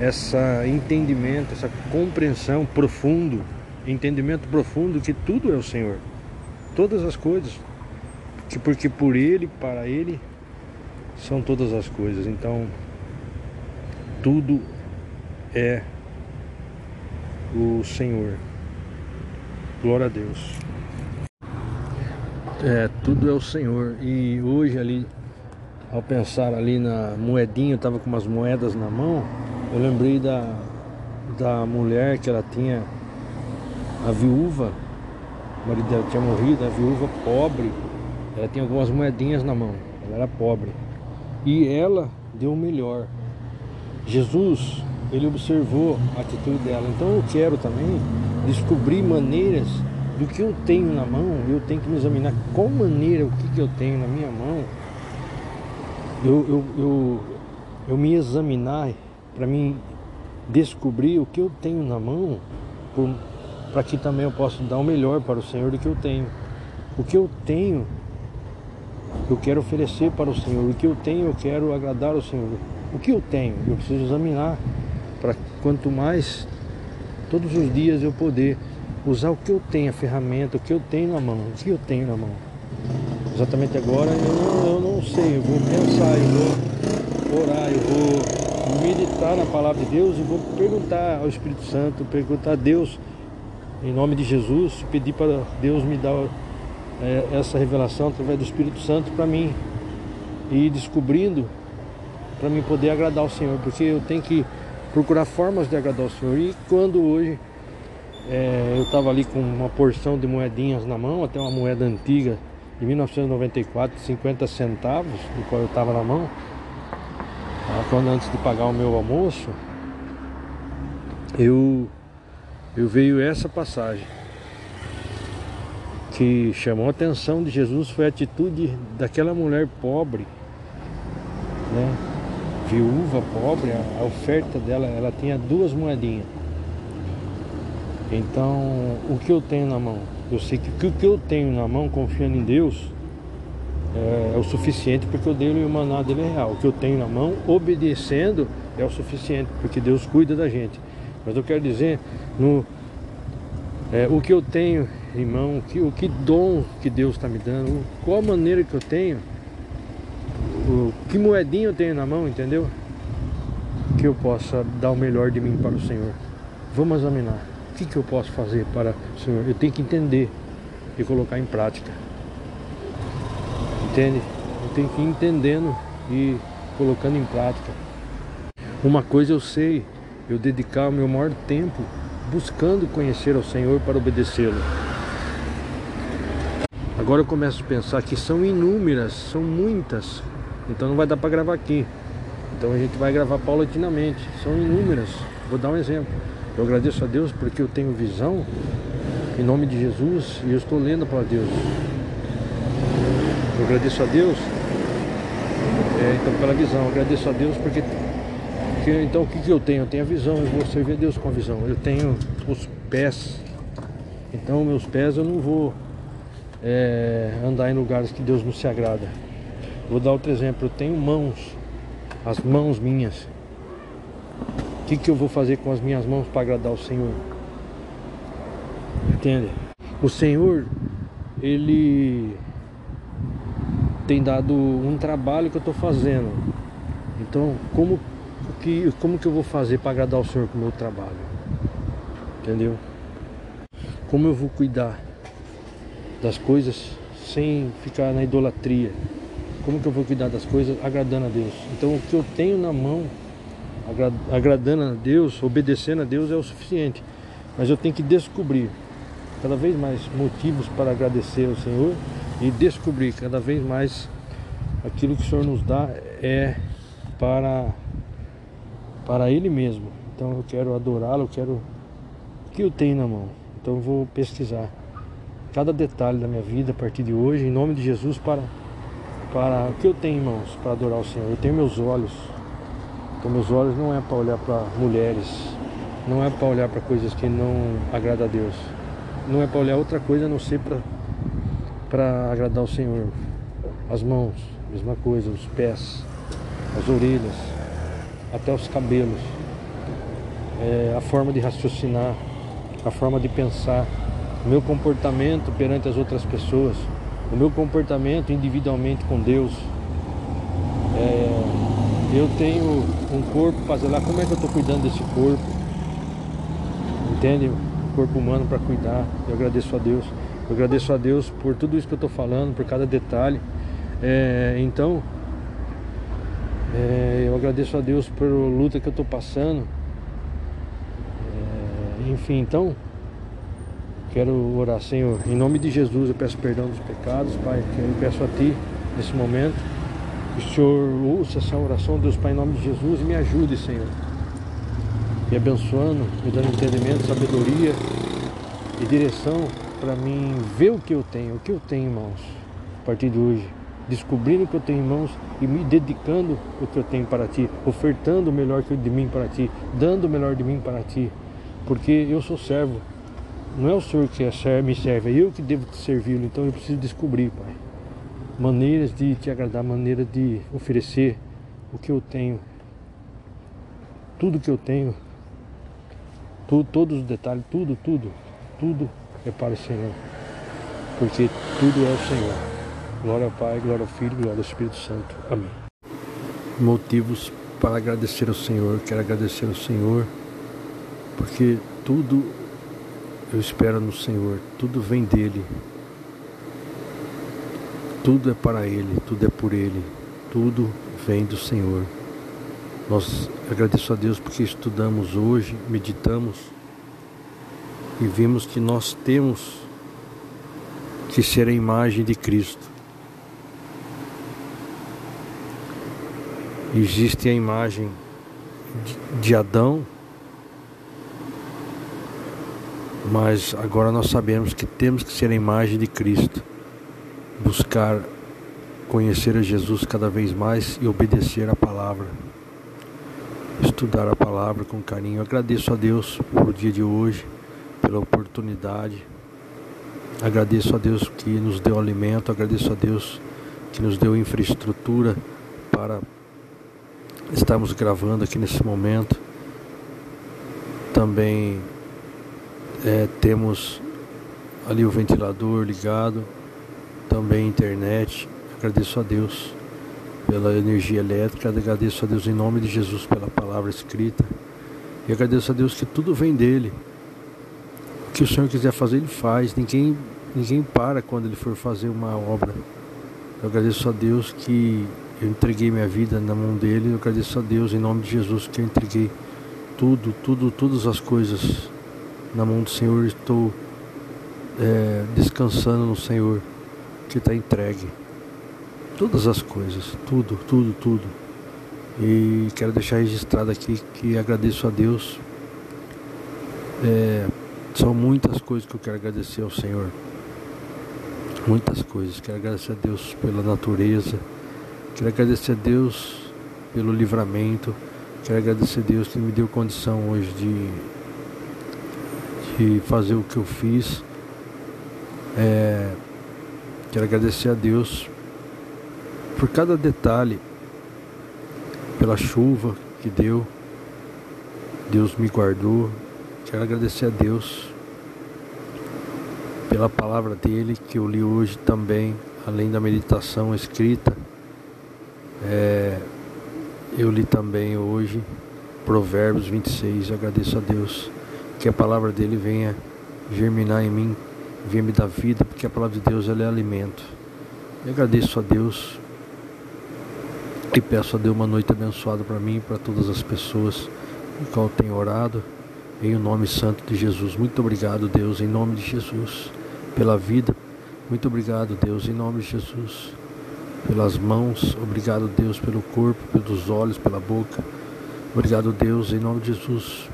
esse entendimento, essa compreensão profundo, entendimento profundo que tudo é o Senhor. Todas as coisas que porque por ele, para ele, são todas as coisas. Então, tudo é o Senhor. Glória a Deus. É, tudo é o Senhor. E hoje ali, ao pensar ali na moedinha, eu estava com umas moedas na mão, eu lembrei da, da mulher que ela tinha, a viúva, o marido dela tinha morrido, a viúva pobre, ela tinha algumas moedinhas na mão. Ela era pobre. E ela deu o melhor. Jesus, ele observou a atitude dela. Então eu quero também descobrir maneiras do que eu tenho na mão. Eu tenho que me examinar qual maneira, o que, que eu tenho na minha mão. Eu, eu, eu, eu me examinar para mim descobrir o que eu tenho na mão para que também eu possa dar o melhor para o Senhor do que eu tenho. O que eu tenho eu quero oferecer para o Senhor. O que eu tenho, eu quero agradar ao Senhor. O que eu tenho, eu preciso examinar para quanto mais todos os dias eu poder usar o que eu tenho, a ferramenta, o que eu tenho na mão, o que eu tenho na mão. Exatamente agora eu eu não sei, eu vou pensar, eu vou orar, eu vou meditar na palavra de Deus e vou perguntar ao Espírito Santo, perguntar a Deus, em nome de Jesus, pedir para Deus me dar é, essa revelação através do Espírito Santo para mim ir descobrindo para mim poder agradar o Senhor, porque eu tenho que procurar formas de agradar o Senhor. E quando hoje é, eu estava ali com uma porção de moedinhas na mão, até uma moeda antiga de 1994, 50 centavos, do qual eu estava na mão, quando antes de pagar o meu almoço, eu, eu veio essa passagem que chamou a atenção de Jesus foi a atitude daquela mulher pobre, né? viúva pobre, a oferta dela, ela tinha duas moedinhas. Então, o que eu tenho na mão? Eu sei que o que eu tenho na mão, confiando em Deus, é, é o suficiente porque o dele e o maná dele é real. O que eu tenho na mão, obedecendo, é o suficiente, porque Deus cuida da gente. Mas eu quero dizer, no, é, o que eu tenho em mão, o que, o que dom que Deus está me dando, qual maneira que eu tenho, o, que moedinha eu tenho na mão, entendeu? Que eu possa dar o melhor de mim para o Senhor. Vamos examinar. O que, que eu posso fazer para o Senhor? Eu tenho que entender e colocar em prática. Entende? Eu tenho que ir entendendo e colocando em prática. Uma coisa eu sei, eu dedicar o meu maior tempo buscando conhecer ao Senhor para obedecê-lo. Agora eu começo a pensar que são inúmeras, são muitas, então não vai dar para gravar aqui. Então a gente vai gravar paulatinamente, são inúmeras. Vou dar um exemplo. Eu agradeço a Deus porque eu tenho visão em nome de Jesus e eu estou lendo para Deus. Eu agradeço a Deus é, então pela visão, eu agradeço a Deus porque, porque então o que, que eu tenho? Eu tenho a visão, eu vou servir a Deus com a visão. Eu tenho os pés, então meus pés eu não vou é, andar em lugares que Deus não se agrada. Vou dar outro exemplo, eu tenho mãos, as mãos minhas. O que, que eu vou fazer com as minhas mãos para agradar o Senhor? Entende? O Senhor, Ele tem dado um trabalho que eu estou fazendo. Então, como que, como que eu vou fazer para agradar o Senhor com o meu trabalho? Entendeu? Como eu vou cuidar das coisas sem ficar na idolatria? Como que eu vou cuidar das coisas agradando a Deus? Então, o que eu tenho na mão, agradando a Deus, obedecendo a Deus é o suficiente. Mas eu tenho que descobrir cada vez mais motivos para agradecer ao Senhor e descobrir cada vez mais aquilo que o Senhor nos dá é para para Ele mesmo. Então eu quero adorá-lo, eu quero o que eu tenho na mão. Então eu vou pesquisar cada detalhe da minha vida a partir de hoje, em nome de Jesus, para para o que eu tenho em mãos para adorar o Senhor. Eu tenho meus olhos. Então meus olhos não é para olhar para mulheres, não é para olhar para coisas que não agrada a Deus. Não é para olhar outra coisa a não ser para para agradar o Senhor. As mãos, mesma coisa, os pés, as orelhas, até os cabelos, é, a forma de raciocinar, a forma de pensar, o meu comportamento perante as outras pessoas, o meu comportamento individualmente com Deus. É, eu tenho um corpo para zelar, como é que eu estou cuidando desse corpo? Entende? corpo humano para cuidar. Eu agradeço a Deus. Eu agradeço a Deus por tudo isso que eu estou falando, por cada detalhe. É, então, é, eu agradeço a Deus pela luta que eu estou passando. É, enfim, então, quero orar, Senhor. Em nome de Jesus, eu peço perdão dos pecados, Pai. Eu peço a Ti, nesse momento, que o Senhor ouça essa oração, Deus Pai, em nome de Jesus, e me ajude, Senhor. Me abençoando, me dando entendimento, sabedoria e direção para mim ver o que eu tenho, o que eu tenho em mãos a partir de hoje, descobrindo o que eu tenho em mãos e me dedicando o que eu tenho para ti, ofertando o melhor de mim para ti, dando o melhor de mim para ti, porque eu sou servo. Não é o Senhor que é me serve, é eu que devo servi-lo. Então eu preciso descobrir, Pai, maneiras de te agradar, maneiras de oferecer o que eu tenho, tudo que eu tenho, todos os detalhes, tudo, tudo, tudo é para o Senhor. Porque tudo é o Senhor. Glória ao Pai, glória ao Filho, glória ao Espírito Santo. Amém. Motivos para agradecer ao Senhor. Quero agradecer ao Senhor, porque tudo eu espero no Senhor, tudo vem dele. Tudo é para Ele, tudo é por Ele, tudo vem do Senhor. Nós agradeço a Deus porque estudamos hoje, meditamos e vimos que nós temos que ser a imagem de Cristo. Existe a imagem de Adão, mas agora nós sabemos que temos que ser a imagem de Cristo, buscar conhecer a Jesus cada vez mais e obedecer a palavra. Estudar a palavra com carinho. agradeço a Deus por o dia de hoje pela oportunidade. Agradeço a Deus que nos deu alimento, agradeço a Deus que nos deu infraestrutura para estarmos gravando aqui nesse momento. Também é, temos ali o ventilador ligado, também internet. Agradeço a Deus pela energia elétrica, agradeço a Deus em nome de Jesus pela palavra escrita e agradeço a Deus que tudo vem dele. O que o Senhor quiser fazer, ele faz. Ninguém, ninguém para quando ele for fazer uma obra. Eu agradeço a Deus que eu entreguei minha vida na mão dele. Eu agradeço a Deus em nome de Jesus que eu entreguei tudo, tudo, todas as coisas na mão do Senhor. Estou é, descansando no Senhor que está entregue. Todas as coisas, tudo, tudo, tudo. E quero deixar registrado aqui que agradeço a Deus. É, são muitas coisas que eu quero agradecer ao Senhor. Muitas coisas. Quero agradecer a Deus pela natureza. Quero agradecer a Deus pelo livramento. Quero agradecer a Deus que me deu condição hoje de, de fazer o que eu fiz. É, quero agradecer a Deus por cada detalhe, pela chuva que deu. Deus me guardou. Quero agradecer a Deus pela palavra dele que eu li hoje também, além da meditação escrita. É, eu li também hoje Provérbios 26. Eu agradeço a Deus que a palavra dele venha germinar em mim, venha me dar vida, porque a palavra de Deus ela é alimento. Eu agradeço a Deus e peço a Deus uma noite abençoada para mim e para todas as pessoas em qual tenho orado. Em o nome santo de Jesus. Muito obrigado, Deus, em nome de Jesus, pela vida. Muito obrigado, Deus, em nome de Jesus, pelas mãos. Obrigado, Deus, pelo corpo, pelos olhos, pela boca. Obrigado, Deus, em nome de Jesus,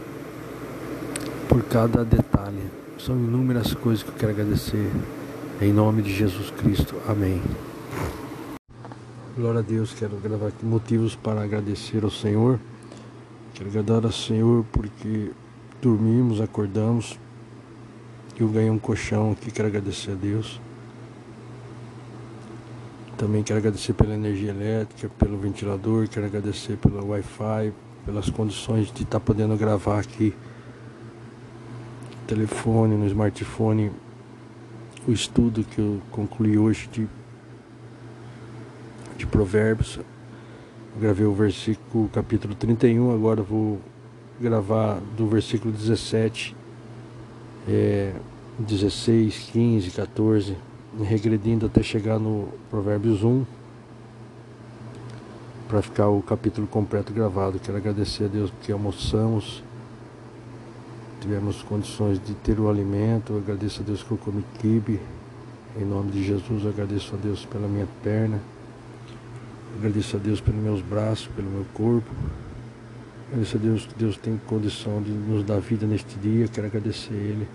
por cada detalhe. São inúmeras coisas que eu quero agradecer. Em nome de Jesus Cristo. Amém. Glória a Deus, quero gravar aqui motivos para agradecer ao Senhor. Quero agradar ao Senhor porque dormimos, acordamos. Eu ganhei um colchão aqui, quero agradecer a Deus. Também quero agradecer pela energia elétrica, pelo ventilador, quero agradecer pelo Wi-Fi, pelas condições de estar tá podendo gravar aqui telefone, no smartphone, o estudo que eu concluí hoje de de Provérbios. Eu gravei o versículo capítulo 31, agora vou gravar do versículo 17, é, 16, 15, 14, regredindo até chegar no Provérbios 1, para ficar o capítulo completo gravado. Quero agradecer a Deus porque almoçamos, tivemos condições de ter o alimento. Eu agradeço a Deus que eu comi kibe. Em nome de Jesus, agradeço a Deus pela minha perna. Agradeço a Deus pelos meus braços, pelo meu corpo. Agradeço a Deus que Deus tem condição de nos dar vida neste dia. Quero agradecer a Ele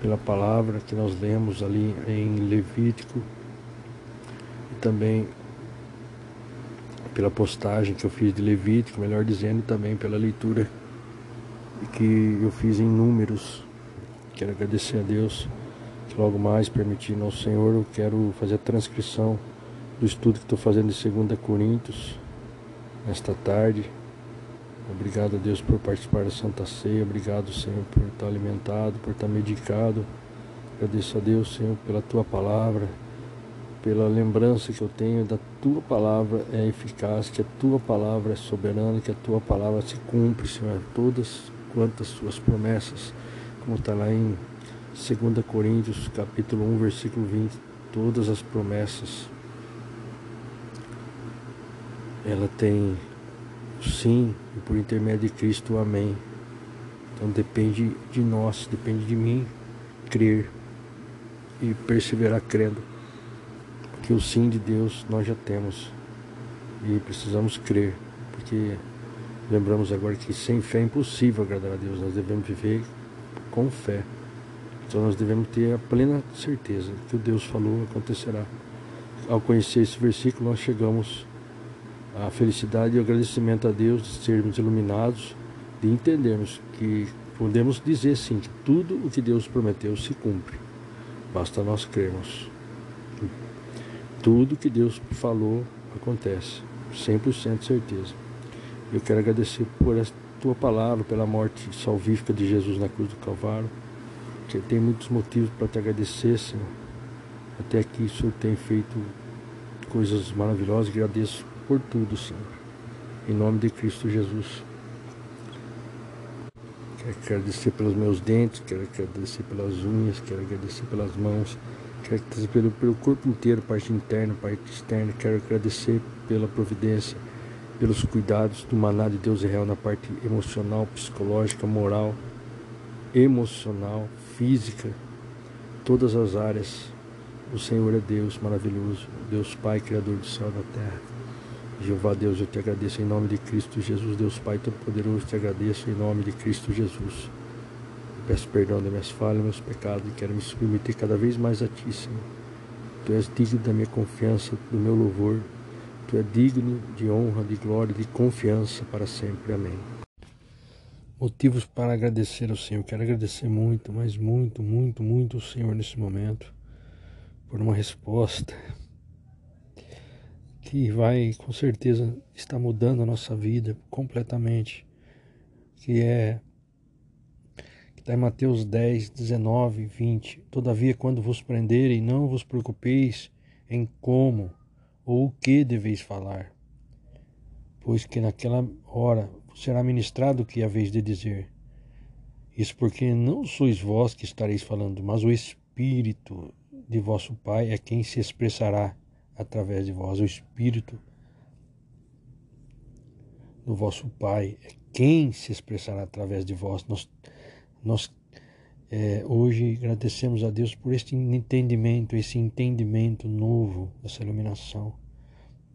pela palavra que nós lemos ali em Levítico e também pela postagem que eu fiz de Levítico, melhor dizendo, e também pela leitura que eu fiz em números. Quero agradecer a Deus que logo mais permitindo ao Senhor, eu quero fazer a transcrição do estudo que estou fazendo de 2 Coríntios nesta tarde. Obrigado a Deus por participar da Santa Ceia. Obrigado, Senhor, por estar alimentado, por estar medicado. Agradeço a Deus, Senhor, pela tua palavra, pela lembrança que eu tenho da tua palavra é eficaz, que a tua palavra é soberana, que a tua palavra se cumpre, Senhor, todas quantas suas promessas, como está lá em 2 Coríntios, capítulo 1, versículo 20, todas as promessas ela tem sim e por intermédio de Cristo amém. Então depende de nós, depende de mim crer e perseverar crendo que o sim de Deus nós já temos e precisamos crer, porque lembramos agora que sem fé é impossível agradar a Deus, nós devemos viver com fé. Então nós devemos ter a plena certeza que o Deus falou acontecerá. Ao conhecer esse versículo, nós chegamos a felicidade e o agradecimento a Deus de sermos iluminados, de entendermos que podemos dizer sim que tudo o que Deus prometeu se cumpre. Basta nós crermos. tudo que Deus falou acontece, 100% de certeza. Eu quero agradecer por essa tua palavra, pela morte salvífica de Jesus na cruz do Calvário. Que tem muitos motivos para te agradecer, Senhor. Até aqui o Senhor tem feito coisas maravilhosas. Agradeço por tudo, Senhor. Em nome de Cristo Jesus. Quero agradecer pelos meus dentes, quero agradecer pelas unhas, quero agradecer pelas mãos, quero agradecer pelo, pelo corpo inteiro, parte interna, parte externa. Quero agradecer pela providência, pelos cuidados do maná de Deus real na parte emocional, psicológica, moral, emocional, física, todas as áreas. O Senhor é Deus maravilhoso, Deus Pai, Criador do céu e da terra. Jeová Deus, eu te agradeço em nome de Cristo Jesus, Deus Pai Todo-Poderoso, te agradeço em nome de Cristo Jesus. Peço perdão das minhas falhas, meus pecados e quero me submeter cada vez mais a Ti, Senhor. Tu és digno da minha confiança, do meu louvor. És digno de honra, de glória, de confiança para sempre. Amém. Motivos para agradecer ao Senhor. Quero agradecer muito, mas muito, muito, muito ao Senhor nesse momento por uma resposta que vai com certeza estar mudando a nossa vida completamente, que é que está em Mateus 10, 19, 20. Todavia, quando vos prenderem, não vos preocupeis em como ou o que deveis falar, pois que naquela hora será ministrado o que haveis de dizer. Isso porque não sois vós que estareis falando, mas o Espírito de vosso Pai é quem se expressará através de vós. O Espírito do vosso Pai é quem se expressará através de vós. Nós, nós é, hoje agradecemos a Deus por este entendimento, esse entendimento novo, essa iluminação.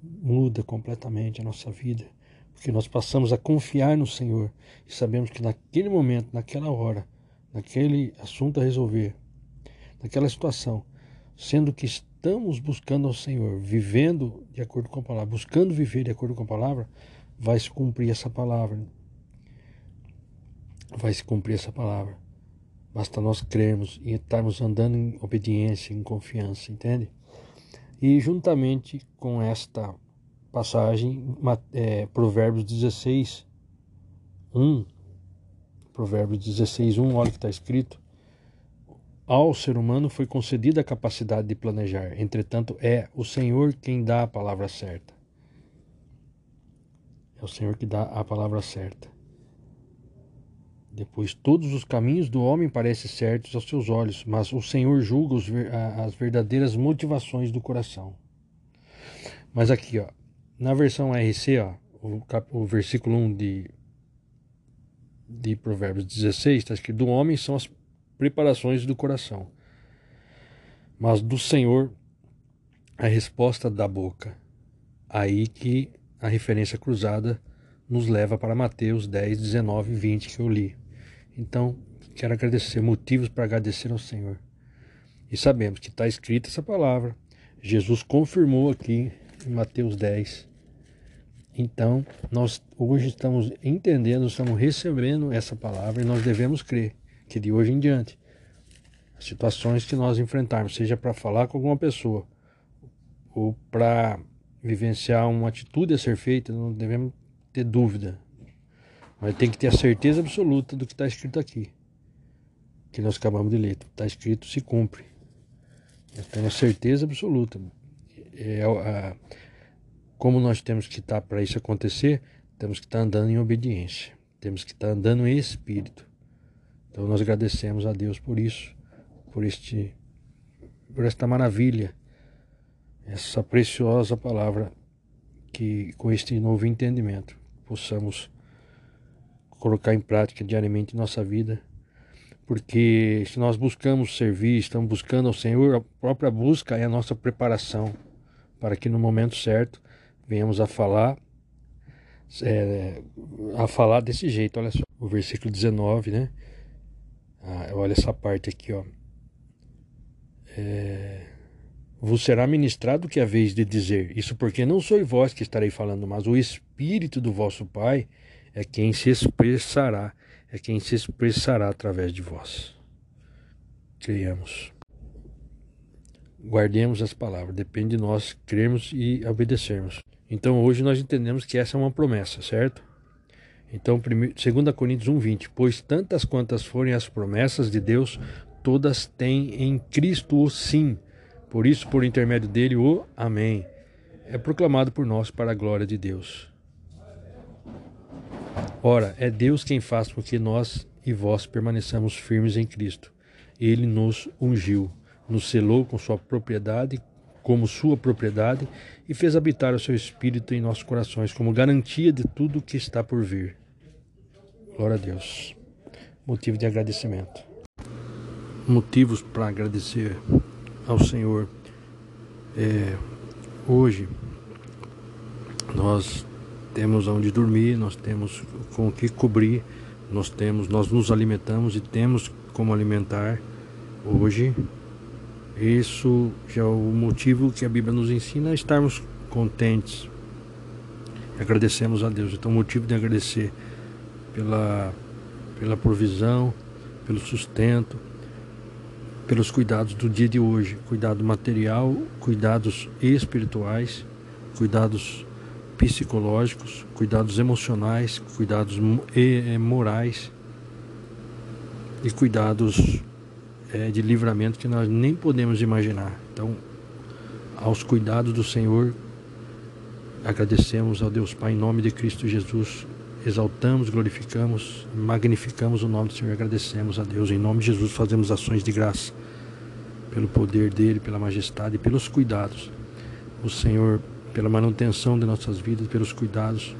Muda completamente a nossa vida, porque nós passamos a confiar no Senhor e sabemos que naquele momento, naquela hora, naquele assunto a resolver, naquela situação, sendo que estamos buscando ao Senhor, vivendo de acordo com a palavra, buscando viver de acordo com a palavra, vai se cumprir essa palavra. Vai se cumprir essa palavra. Basta nós crermos e estarmos andando em obediência, em confiança, entende? E juntamente com esta passagem, é, Provérbios 16, 1, Provérbios 16, 1, olha o que está escrito. Ao ser humano foi concedida a capacidade de planejar, entretanto, é o Senhor quem dá a palavra certa. É o Senhor que dá a palavra certa. Depois, todos os caminhos do homem parecem certos aos seus olhos, mas o Senhor julga os, as verdadeiras motivações do coração. Mas aqui, ó, na versão RC, ó, o, o versículo 1 de, de Provérbios 16 está escrito: Do homem são as preparações do coração. Mas do Senhor a resposta da boca. Aí que a referência cruzada nos leva para Mateus 10, 19 e 20 que eu li. Então, quero agradecer, motivos para agradecer ao Senhor. E sabemos que está escrita essa palavra. Jesus confirmou aqui em Mateus 10. Então, nós hoje estamos entendendo, estamos recebendo essa palavra e nós devemos crer que de hoje em diante, as situações que nós enfrentarmos, seja para falar com alguma pessoa ou para vivenciar uma atitude a ser feita, não devemos ter dúvida. Mas tem que ter a certeza absoluta do que está escrito aqui. Que nós acabamos de ler. Está escrito, se cumpre. Eu tenho a certeza absoluta. É, a, como nós temos que estar tá, para isso acontecer, temos que estar tá andando em obediência. Temos que estar tá andando em espírito. Então nós agradecemos a Deus por isso, por este por esta maravilha, essa preciosa palavra que com este novo entendimento possamos colocar em prática diariamente em nossa vida. Porque se nós buscamos servir, estamos buscando ao Senhor, a própria busca é a nossa preparação para que no momento certo venhamos a falar é, a falar desse jeito, olha só, o versículo 19, né? Ah, olha essa parte aqui, ó. É, vos será ministrado o que vez de dizer. Isso porque não sou vós que estarei falando, mas o Espírito do vosso Pai é quem se expressará, é quem se expressará através de vós. Criamos. guardemos as palavras, depende de nós crermos e obedecermos. Então hoje nós entendemos que essa é uma promessa, certo? Então, 2 Coríntios 1,20: Pois tantas quantas forem as promessas de Deus, todas têm em Cristo o sim. Por isso, por intermédio dele, o Amém. É proclamado por nós para a glória de Deus. Ora, é Deus quem faz com que nós e vós permaneçamos firmes em Cristo. Ele nos ungiu, nos selou com sua propriedade, como sua propriedade, e fez habitar o seu Espírito em nossos corações, como garantia de tudo que está por vir. Glória a Deus. Motivo de agradecimento. Motivos para agradecer ao Senhor. É, hoje nós temos onde dormir, nós temos com o que cobrir, nós temos, nós nos alimentamos e temos como alimentar hoje. Isso já é o motivo que a Bíblia nos ensina a estarmos contentes. Agradecemos a Deus. Então, motivo de agradecer pela, pela provisão, pelo sustento, pelos cuidados do dia de hoje, cuidado material, cuidados espirituais, cuidados psicológicos, cuidados emocionais, cuidados eh, morais e cuidados é, de livramento que nós nem podemos imaginar. Então, aos cuidados do Senhor, agradecemos ao Deus Pai em nome de Cristo Jesus. Exaltamos, glorificamos, magnificamos o nome do Senhor, agradecemos a Deus. Em nome de Jesus, fazemos ações de graça pelo poder dele, pela majestade e pelos cuidados. O Senhor, pela manutenção de nossas vidas, pelos cuidados.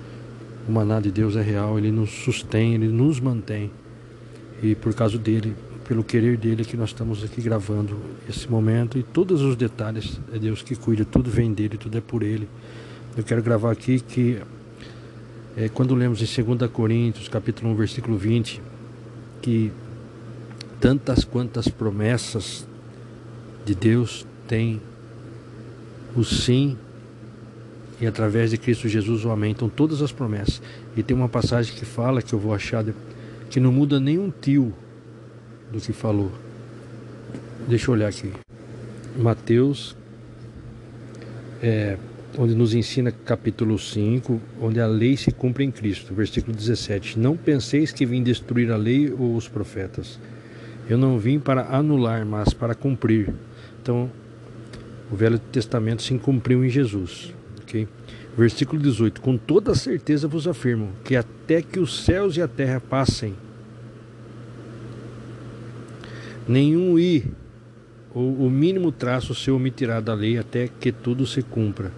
O maná de Deus é real, ele nos sustém, ele nos mantém. E por causa dele, pelo querer dele, que nós estamos aqui gravando esse momento. E todos os detalhes é Deus que cuida, tudo vem dele, tudo é por ele. Eu quero gravar aqui que é, quando lemos em 2 Coríntios, capítulo 1, versículo 20, que tantas quantas promessas de Deus tem o sim e através de Cristo Jesus o amém. Então todas as promessas. E tem uma passagem que fala que eu vou achar que não muda nem um tio do que falou. Deixa eu olhar aqui. Mateus, é, onde nos ensina capítulo 5, onde a lei se cumpre em Cristo, versículo 17. Não penseis que vim destruir a lei ou os profetas. Eu não vim para anular, mas para cumprir. Então, o Velho Testamento se cumpriu em Jesus. Versículo 18: Com toda certeza vos afirmo que até que os céus e a terra passem, nenhum i ou o mínimo traço se omitirá da lei até que tudo se cumpra.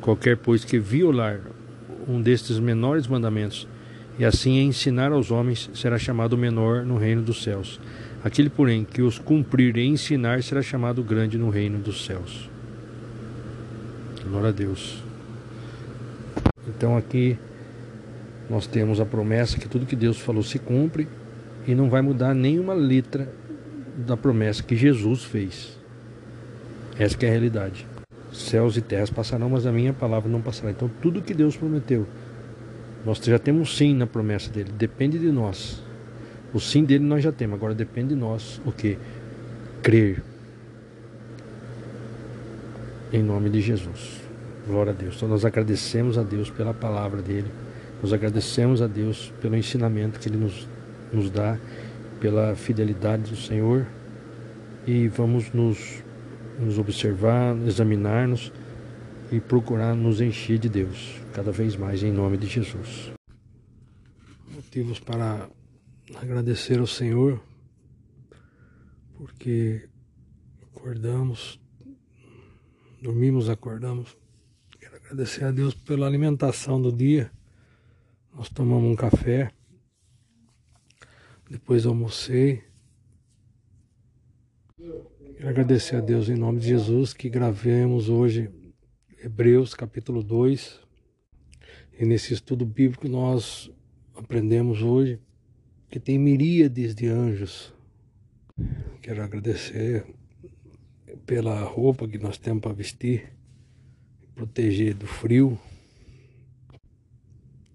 Qualquer, pois, que violar um destes menores mandamentos e assim ensinar aos homens será chamado menor no reino dos céus. Aquele, porém, que os cumprir e ensinar será chamado grande no reino dos céus. Glória a Deus. Então aqui nós temos a promessa que tudo que Deus falou se cumpre e não vai mudar nenhuma letra da promessa que Jesus fez. Essa é a realidade. Céus e terras passarão, mas a minha palavra não passará. Então tudo que Deus prometeu, nós já temos sim na promessa dele. Depende de nós. O sim dele nós já temos, agora depende de nós o que? Crer. Em nome de Jesus. Glória a Deus. Então nós agradecemos a Deus pela palavra dele. Nós agradecemos a Deus pelo ensinamento que ele nos, nos dá, pela fidelidade do Senhor. E vamos nos, nos observar, examinar-nos e procurar nos encher de Deus cada vez mais em nome de Jesus. Motivos para agradecer ao Senhor, porque acordamos, dormimos, acordamos. Quero agradecer a Deus pela alimentação do dia. Nós tomamos um café, depois almocei. Quero agradecer a Deus em nome de Jesus que gravemos hoje Hebreus capítulo 2. E nesse estudo bíblico nós aprendemos hoje que tem miríades de anjos. Quero agradecer pela roupa que nós temos para vestir, proteger do frio.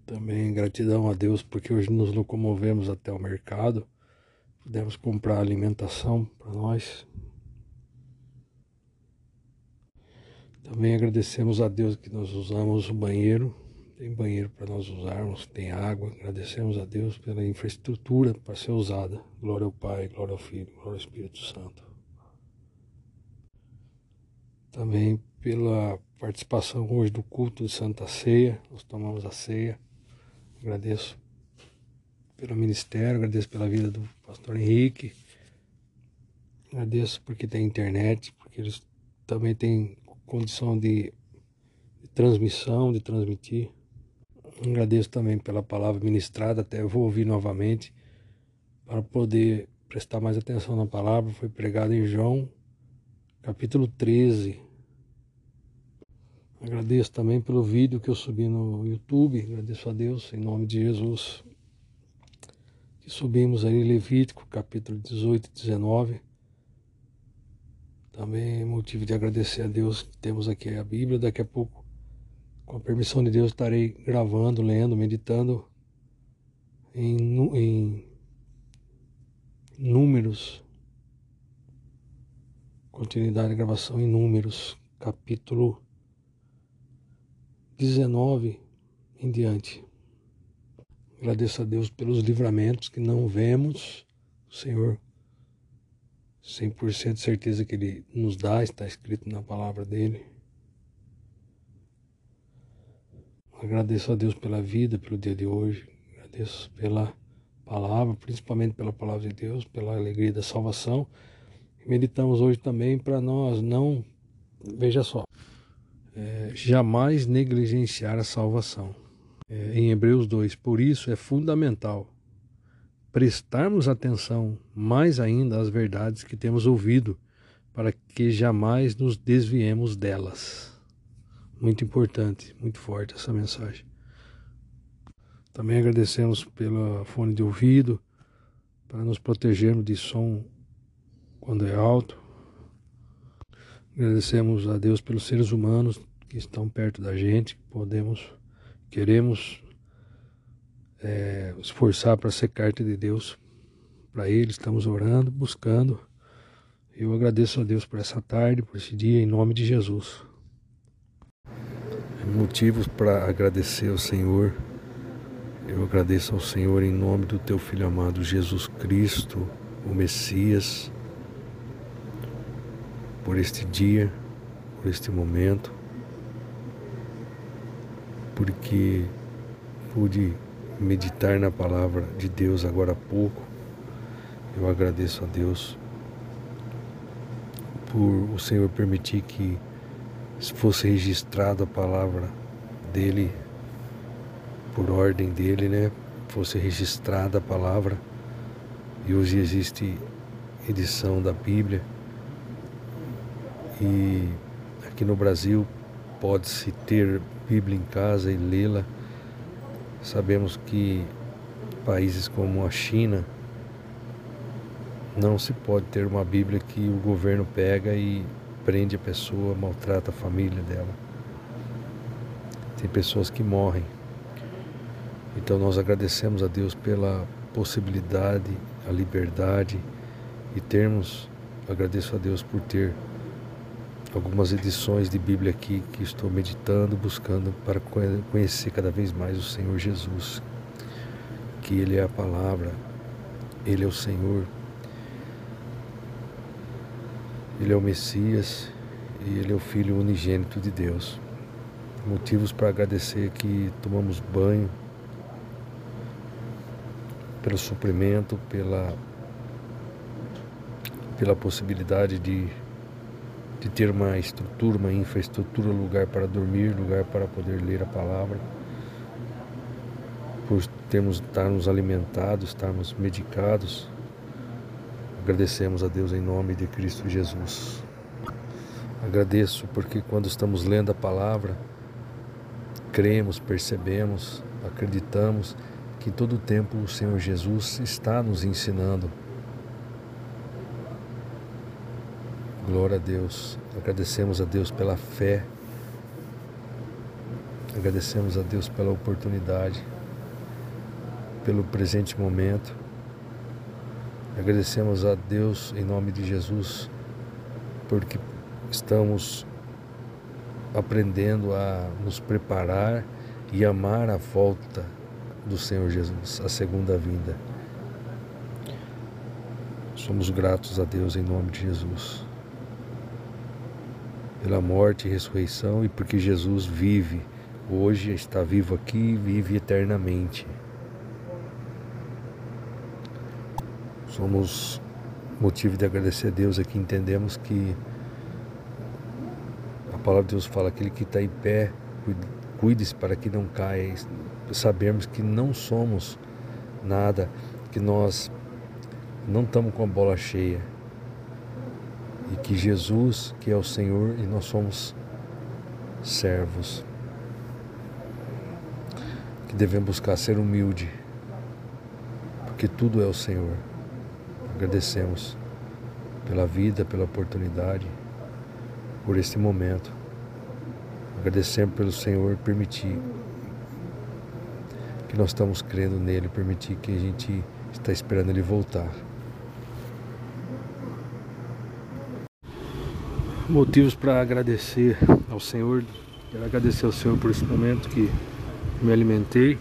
Também gratidão a Deus porque hoje nos locomovemos até o mercado, pudemos comprar alimentação para nós. Também agradecemos a Deus que nós usamos o banheiro, tem banheiro para nós usarmos, tem água. Agradecemos a Deus pela infraestrutura para ser usada. Glória ao Pai, glória ao Filho, glória ao Espírito Santo. Também pela participação hoje do culto de Santa Ceia, nós tomamos a ceia. Agradeço pelo ministério, agradeço pela vida do pastor Henrique. Agradeço porque tem internet, porque eles também têm condição de, de transmissão, de transmitir. Agradeço também pela palavra ministrada, até vou ouvir novamente para poder prestar mais atenção na palavra. Foi pregado em João, capítulo 13. Agradeço também pelo vídeo que eu subi no YouTube. Agradeço a Deus em nome de Jesus. Que subimos aí Levítico, capítulo 18 e 19. Também motivo de agradecer a Deus que temos aqui a Bíblia. Daqui a pouco, com a permissão de Deus, estarei gravando, lendo, meditando em, em números. Continuidade de gravação em números, capítulo 19 em diante. Agradeço a Deus pelos livramentos que não vemos, o Senhor 100% certeza que Ele nos dá, está escrito na palavra dele. Agradeço a Deus pela vida, pelo dia de hoje. Agradeço pela palavra, principalmente pela palavra de Deus, pela alegria da salvação. meditamos hoje também para nós não, veja só, é, jamais negligenciar a salvação. É, em Hebreus 2, por isso é fundamental prestarmos atenção mais ainda às verdades que temos ouvido, para que jamais nos desviemos delas. Muito importante, muito forte essa mensagem. Também agradecemos pela fone de ouvido, para nos protegermos de som quando é alto. Agradecemos a Deus pelos seres humanos que estão perto da gente, que podemos, queremos é, esforçar para ser carta de Deus para Ele. Estamos orando, buscando. Eu agradeço a Deus por essa tarde, por esse dia, em nome de Jesus. Motivos para agradecer ao Senhor. Eu agradeço ao Senhor em nome do Teu Filho amado Jesus Cristo, o Messias, por este dia, por este momento, porque pude meditar na palavra de Deus agora há pouco. Eu agradeço a Deus por o Senhor permitir que fosse registrada a palavra dele por ordem dele, né? Fosse registrada a palavra. E hoje existe edição da Bíblia. E aqui no Brasil pode-se ter Bíblia em casa e lê-la Sabemos que países como a China não se pode ter uma Bíblia que o governo pega e prende a pessoa, maltrata a família dela. Tem pessoas que morrem. Então nós agradecemos a Deus pela possibilidade, a liberdade e termos, agradeço a Deus por ter algumas edições de Bíblia aqui que estou meditando, buscando para conhecer cada vez mais o Senhor Jesus, que Ele é a palavra, Ele é o Senhor, Ele é o Messias e Ele é o Filho unigênito de Deus. Motivos para agradecer que tomamos banho pelo suprimento, pela, pela possibilidade de de ter uma estrutura, uma infraestrutura, lugar para dormir, lugar para poder ler a palavra, por termos estarmos alimentados, estarmos medicados. Agradecemos a Deus em nome de Cristo Jesus. Agradeço porque quando estamos lendo a palavra, cremos, percebemos, acreditamos que todo o tempo o Senhor Jesus está nos ensinando Glória a Deus. Agradecemos a Deus pela fé. Agradecemos a Deus pela oportunidade, pelo presente momento. Agradecemos a Deus em nome de Jesus, porque estamos aprendendo a nos preparar e amar a volta do Senhor Jesus, a segunda vinda. Somos gratos a Deus em nome de Jesus. Pela morte e ressurreição e porque Jesus vive, hoje está vivo aqui e vive eternamente. Somos motivo de agradecer a Deus aqui, entendemos que a palavra de Deus fala: aquele que está em pé, cuide-se para que não caia. Sabemos que não somos nada, que nós não estamos com a bola cheia. E que Jesus, que é o Senhor, e nós somos servos. Que devemos buscar ser humilde, porque tudo é o Senhor. Agradecemos pela vida, pela oportunidade, por este momento. Agradecemos pelo Senhor permitir que nós estamos crendo nele, permitir que a gente está esperando ele voltar. Motivos para agradecer ao Senhor, quero agradecer ao Senhor por esse momento que me alimentei,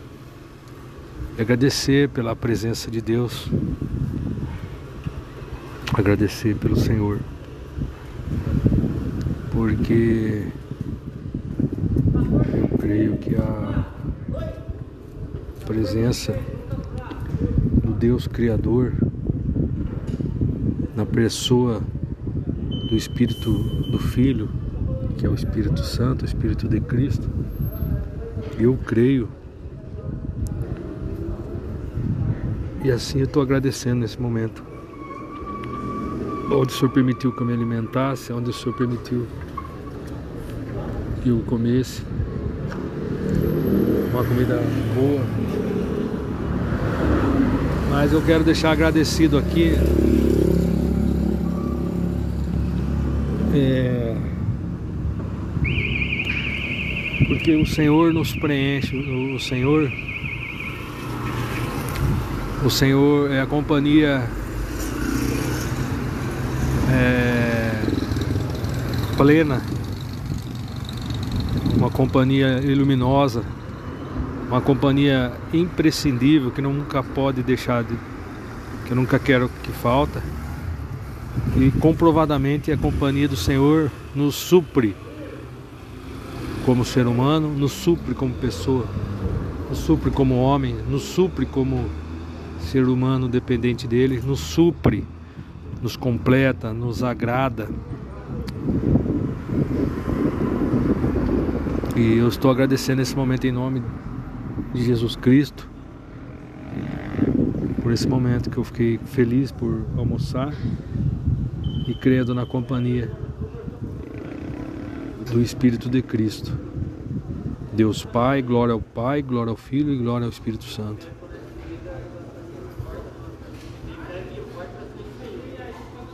e agradecer pela presença de Deus agradecer pelo Senhor, porque eu creio que a presença do Deus Criador na pessoa do Espírito do Filho, que é o Espírito Santo, o Espírito de Cristo, eu creio. E assim eu estou agradecendo nesse momento onde o Senhor permitiu que eu me alimentasse, onde o Senhor permitiu que eu comesse uma comida boa. Mas eu quero deixar agradecido aqui é, porque o Senhor nos preenche, o Senhor o Senhor é a companhia é, plena, uma companhia luminosa, uma companhia imprescindível que nunca pode deixar de, que eu nunca quero que falta. E comprovadamente a companhia do Senhor nos supre como ser humano, nos supre como pessoa, nos supre como homem, nos supre como ser humano dependente dele, nos supre nos completa, nos agrada. E eu estou agradecendo esse momento em nome de Jesus Cristo por esse momento que eu fiquei feliz por almoçar e crendo na companhia do Espírito de Cristo. Deus Pai, glória ao Pai, glória ao Filho e glória ao Espírito Santo.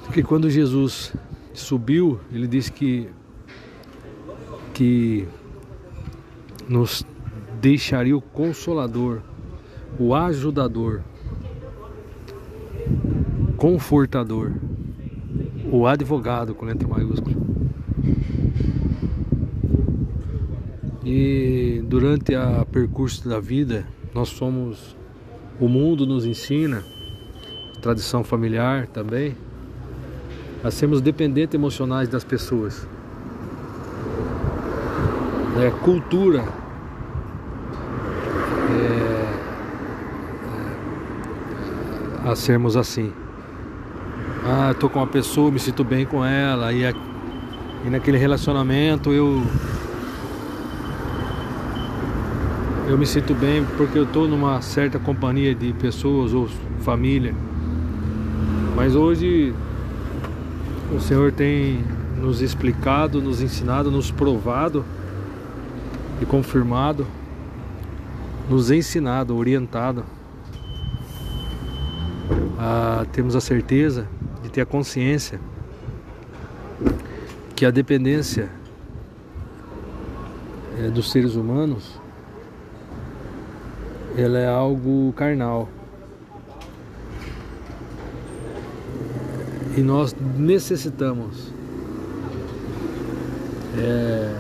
Porque quando Jesus subiu, ele disse que, que nos deixaria o consolador, o ajudador, confortador, o advogado com letra maiúscula. E durante a percurso da vida, nós somos o mundo nos ensina, tradição familiar também, a sermos dependentes emocionais das pessoas. É, cultura é, é, a sermos assim. Ah, estou com uma pessoa, me sinto bem com ela, e, e naquele relacionamento eu eu me sinto bem porque eu estou numa certa companhia de pessoas ou família. Mas hoje o Senhor tem nos explicado, nos ensinado, nos provado e confirmado, nos ensinado, orientado. A, temos a certeza ter a consciência que a dependência é, dos seres humanos ela é algo carnal. E nós necessitamos é,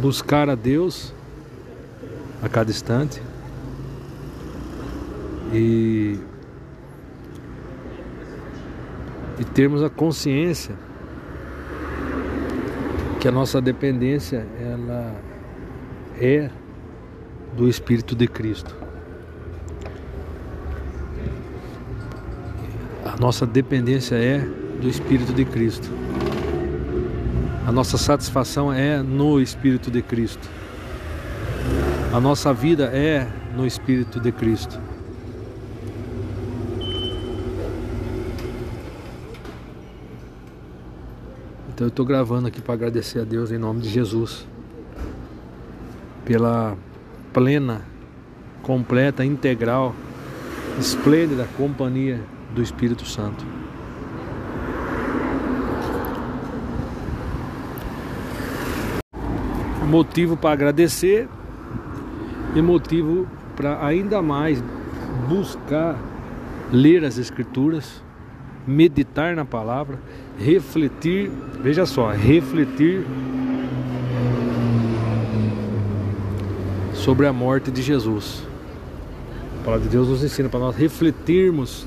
buscar a Deus a cada instante e, e termos a consciência que a nossa dependência ela é do Espírito de Cristo. A nossa dependência é do Espírito de Cristo. A nossa satisfação é no Espírito de Cristo. A nossa vida é no Espírito de Cristo. Então eu estou gravando aqui para agradecer a Deus em nome de Jesus pela plena, completa, integral, esplêndida companhia do Espírito Santo. Motivo para agradecer e motivo para ainda mais buscar ler as Escrituras, meditar na palavra, refletir, veja só, refletir sobre a morte de Jesus. A palavra de Deus nos ensina para nós refletirmos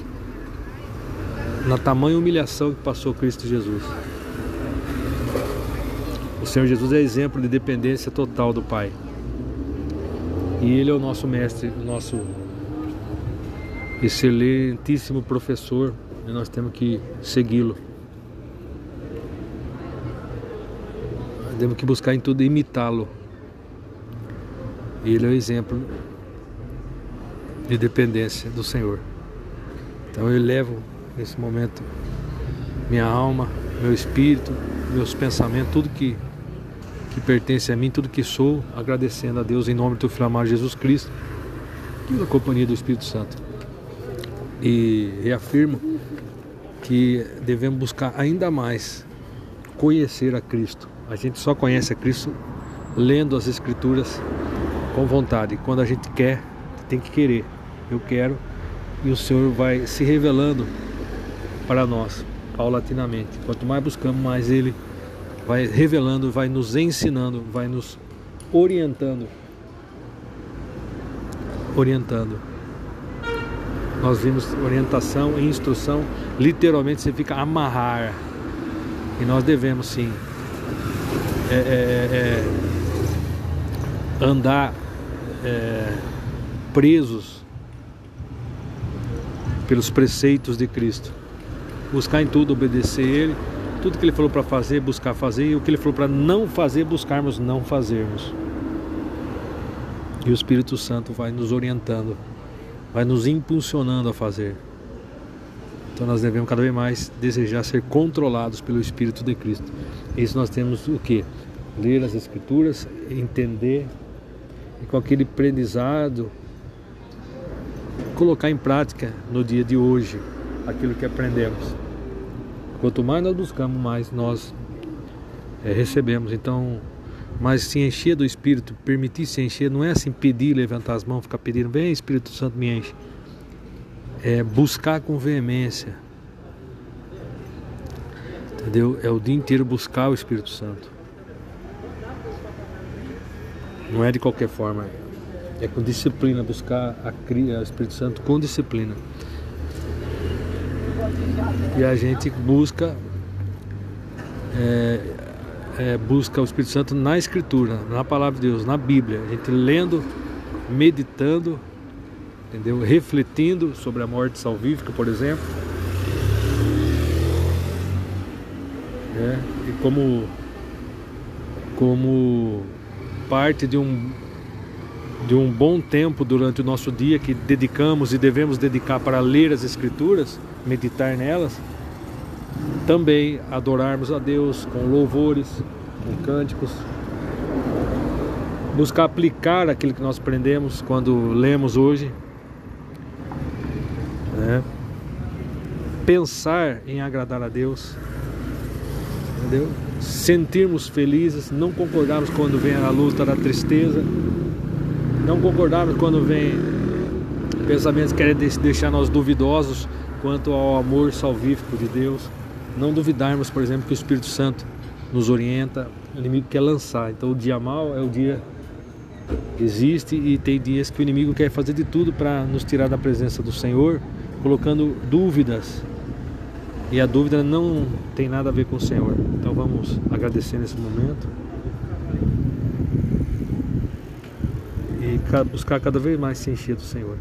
na tamanha humilhação que passou Cristo Jesus. O Senhor Jesus é exemplo de dependência total do Pai. E Ele é o nosso mestre, o nosso excelentíssimo professor, e nós temos que segui-lo. Temos que buscar em tudo imitá-lo. Ele é o exemplo de dependência do Senhor. Então eu levo nesse momento minha alma, meu espírito, meus pensamentos, tudo que, que pertence a mim, tudo que sou, agradecendo a Deus em nome do teu filho amado Jesus Cristo da companhia do Espírito Santo. E reafirmo que devemos buscar ainda mais conhecer a Cristo. A gente só conhece a Cristo lendo as Escrituras com vontade. Quando a gente quer, tem que querer. Eu quero e o Senhor vai se revelando para nós paulatinamente. Quanto mais buscamos, mais Ele vai revelando, vai nos ensinando, vai nos orientando. Orientando. Nós vimos orientação e instrução, literalmente significa amarrar. E nós devemos sim é, é, é, andar é, presos pelos preceitos de Cristo buscar em tudo obedecer Ele, tudo que Ele falou para fazer, buscar fazer, e o que Ele falou para não fazer, buscarmos não fazermos. E o Espírito Santo vai nos orientando, vai nos impulsionando a fazer. Então nós devemos cada vez mais desejar ser controlados pelo Espírito de Cristo. Isso nós temos o que? Ler as Escrituras, entender e com aquele aprendizado colocar em prática no dia de hoje aquilo que aprendemos. Quanto mais nós buscamos, mais nós é, recebemos. Então, mas se encher do Espírito, permitir se encher, não é assim pedir, levantar as mãos, ficar pedindo, vem Espírito Santo me enche. É buscar com veemência. Entendeu? É o dia inteiro buscar o Espírito Santo. Não é de qualquer forma. É com disciplina, buscar a, o Espírito Santo com disciplina. E a gente busca é, é, busca o Espírito Santo na Escritura, na Palavra de Deus, na Bíblia. A gente lendo, meditando, entendeu? Refletindo sobre a morte salvífica, por exemplo. É, e como como parte de um de um bom tempo durante o nosso dia que dedicamos e devemos dedicar para ler as Escrituras, meditar nelas, também adorarmos a Deus com louvores, com cânticos, buscar aplicar aquilo que nós aprendemos quando lemos hoje, né? pensar em agradar a Deus, entendeu? Sentirmos felizes, não concordarmos quando vem a luta da tristeza, não concordarmos quando vem pensamentos que querem deixar nós duvidosos quanto ao amor salvífico de Deus. Não duvidarmos, por exemplo, que o Espírito Santo nos orienta, o inimigo quer lançar. Então o dia mal é o dia existe e tem dias que o inimigo quer fazer de tudo para nos tirar da presença do Senhor, colocando dúvidas. E a dúvida não tem nada a ver com o Senhor. Então vamos agradecer nesse momento. E buscar cada vez mais se encher do Senhor.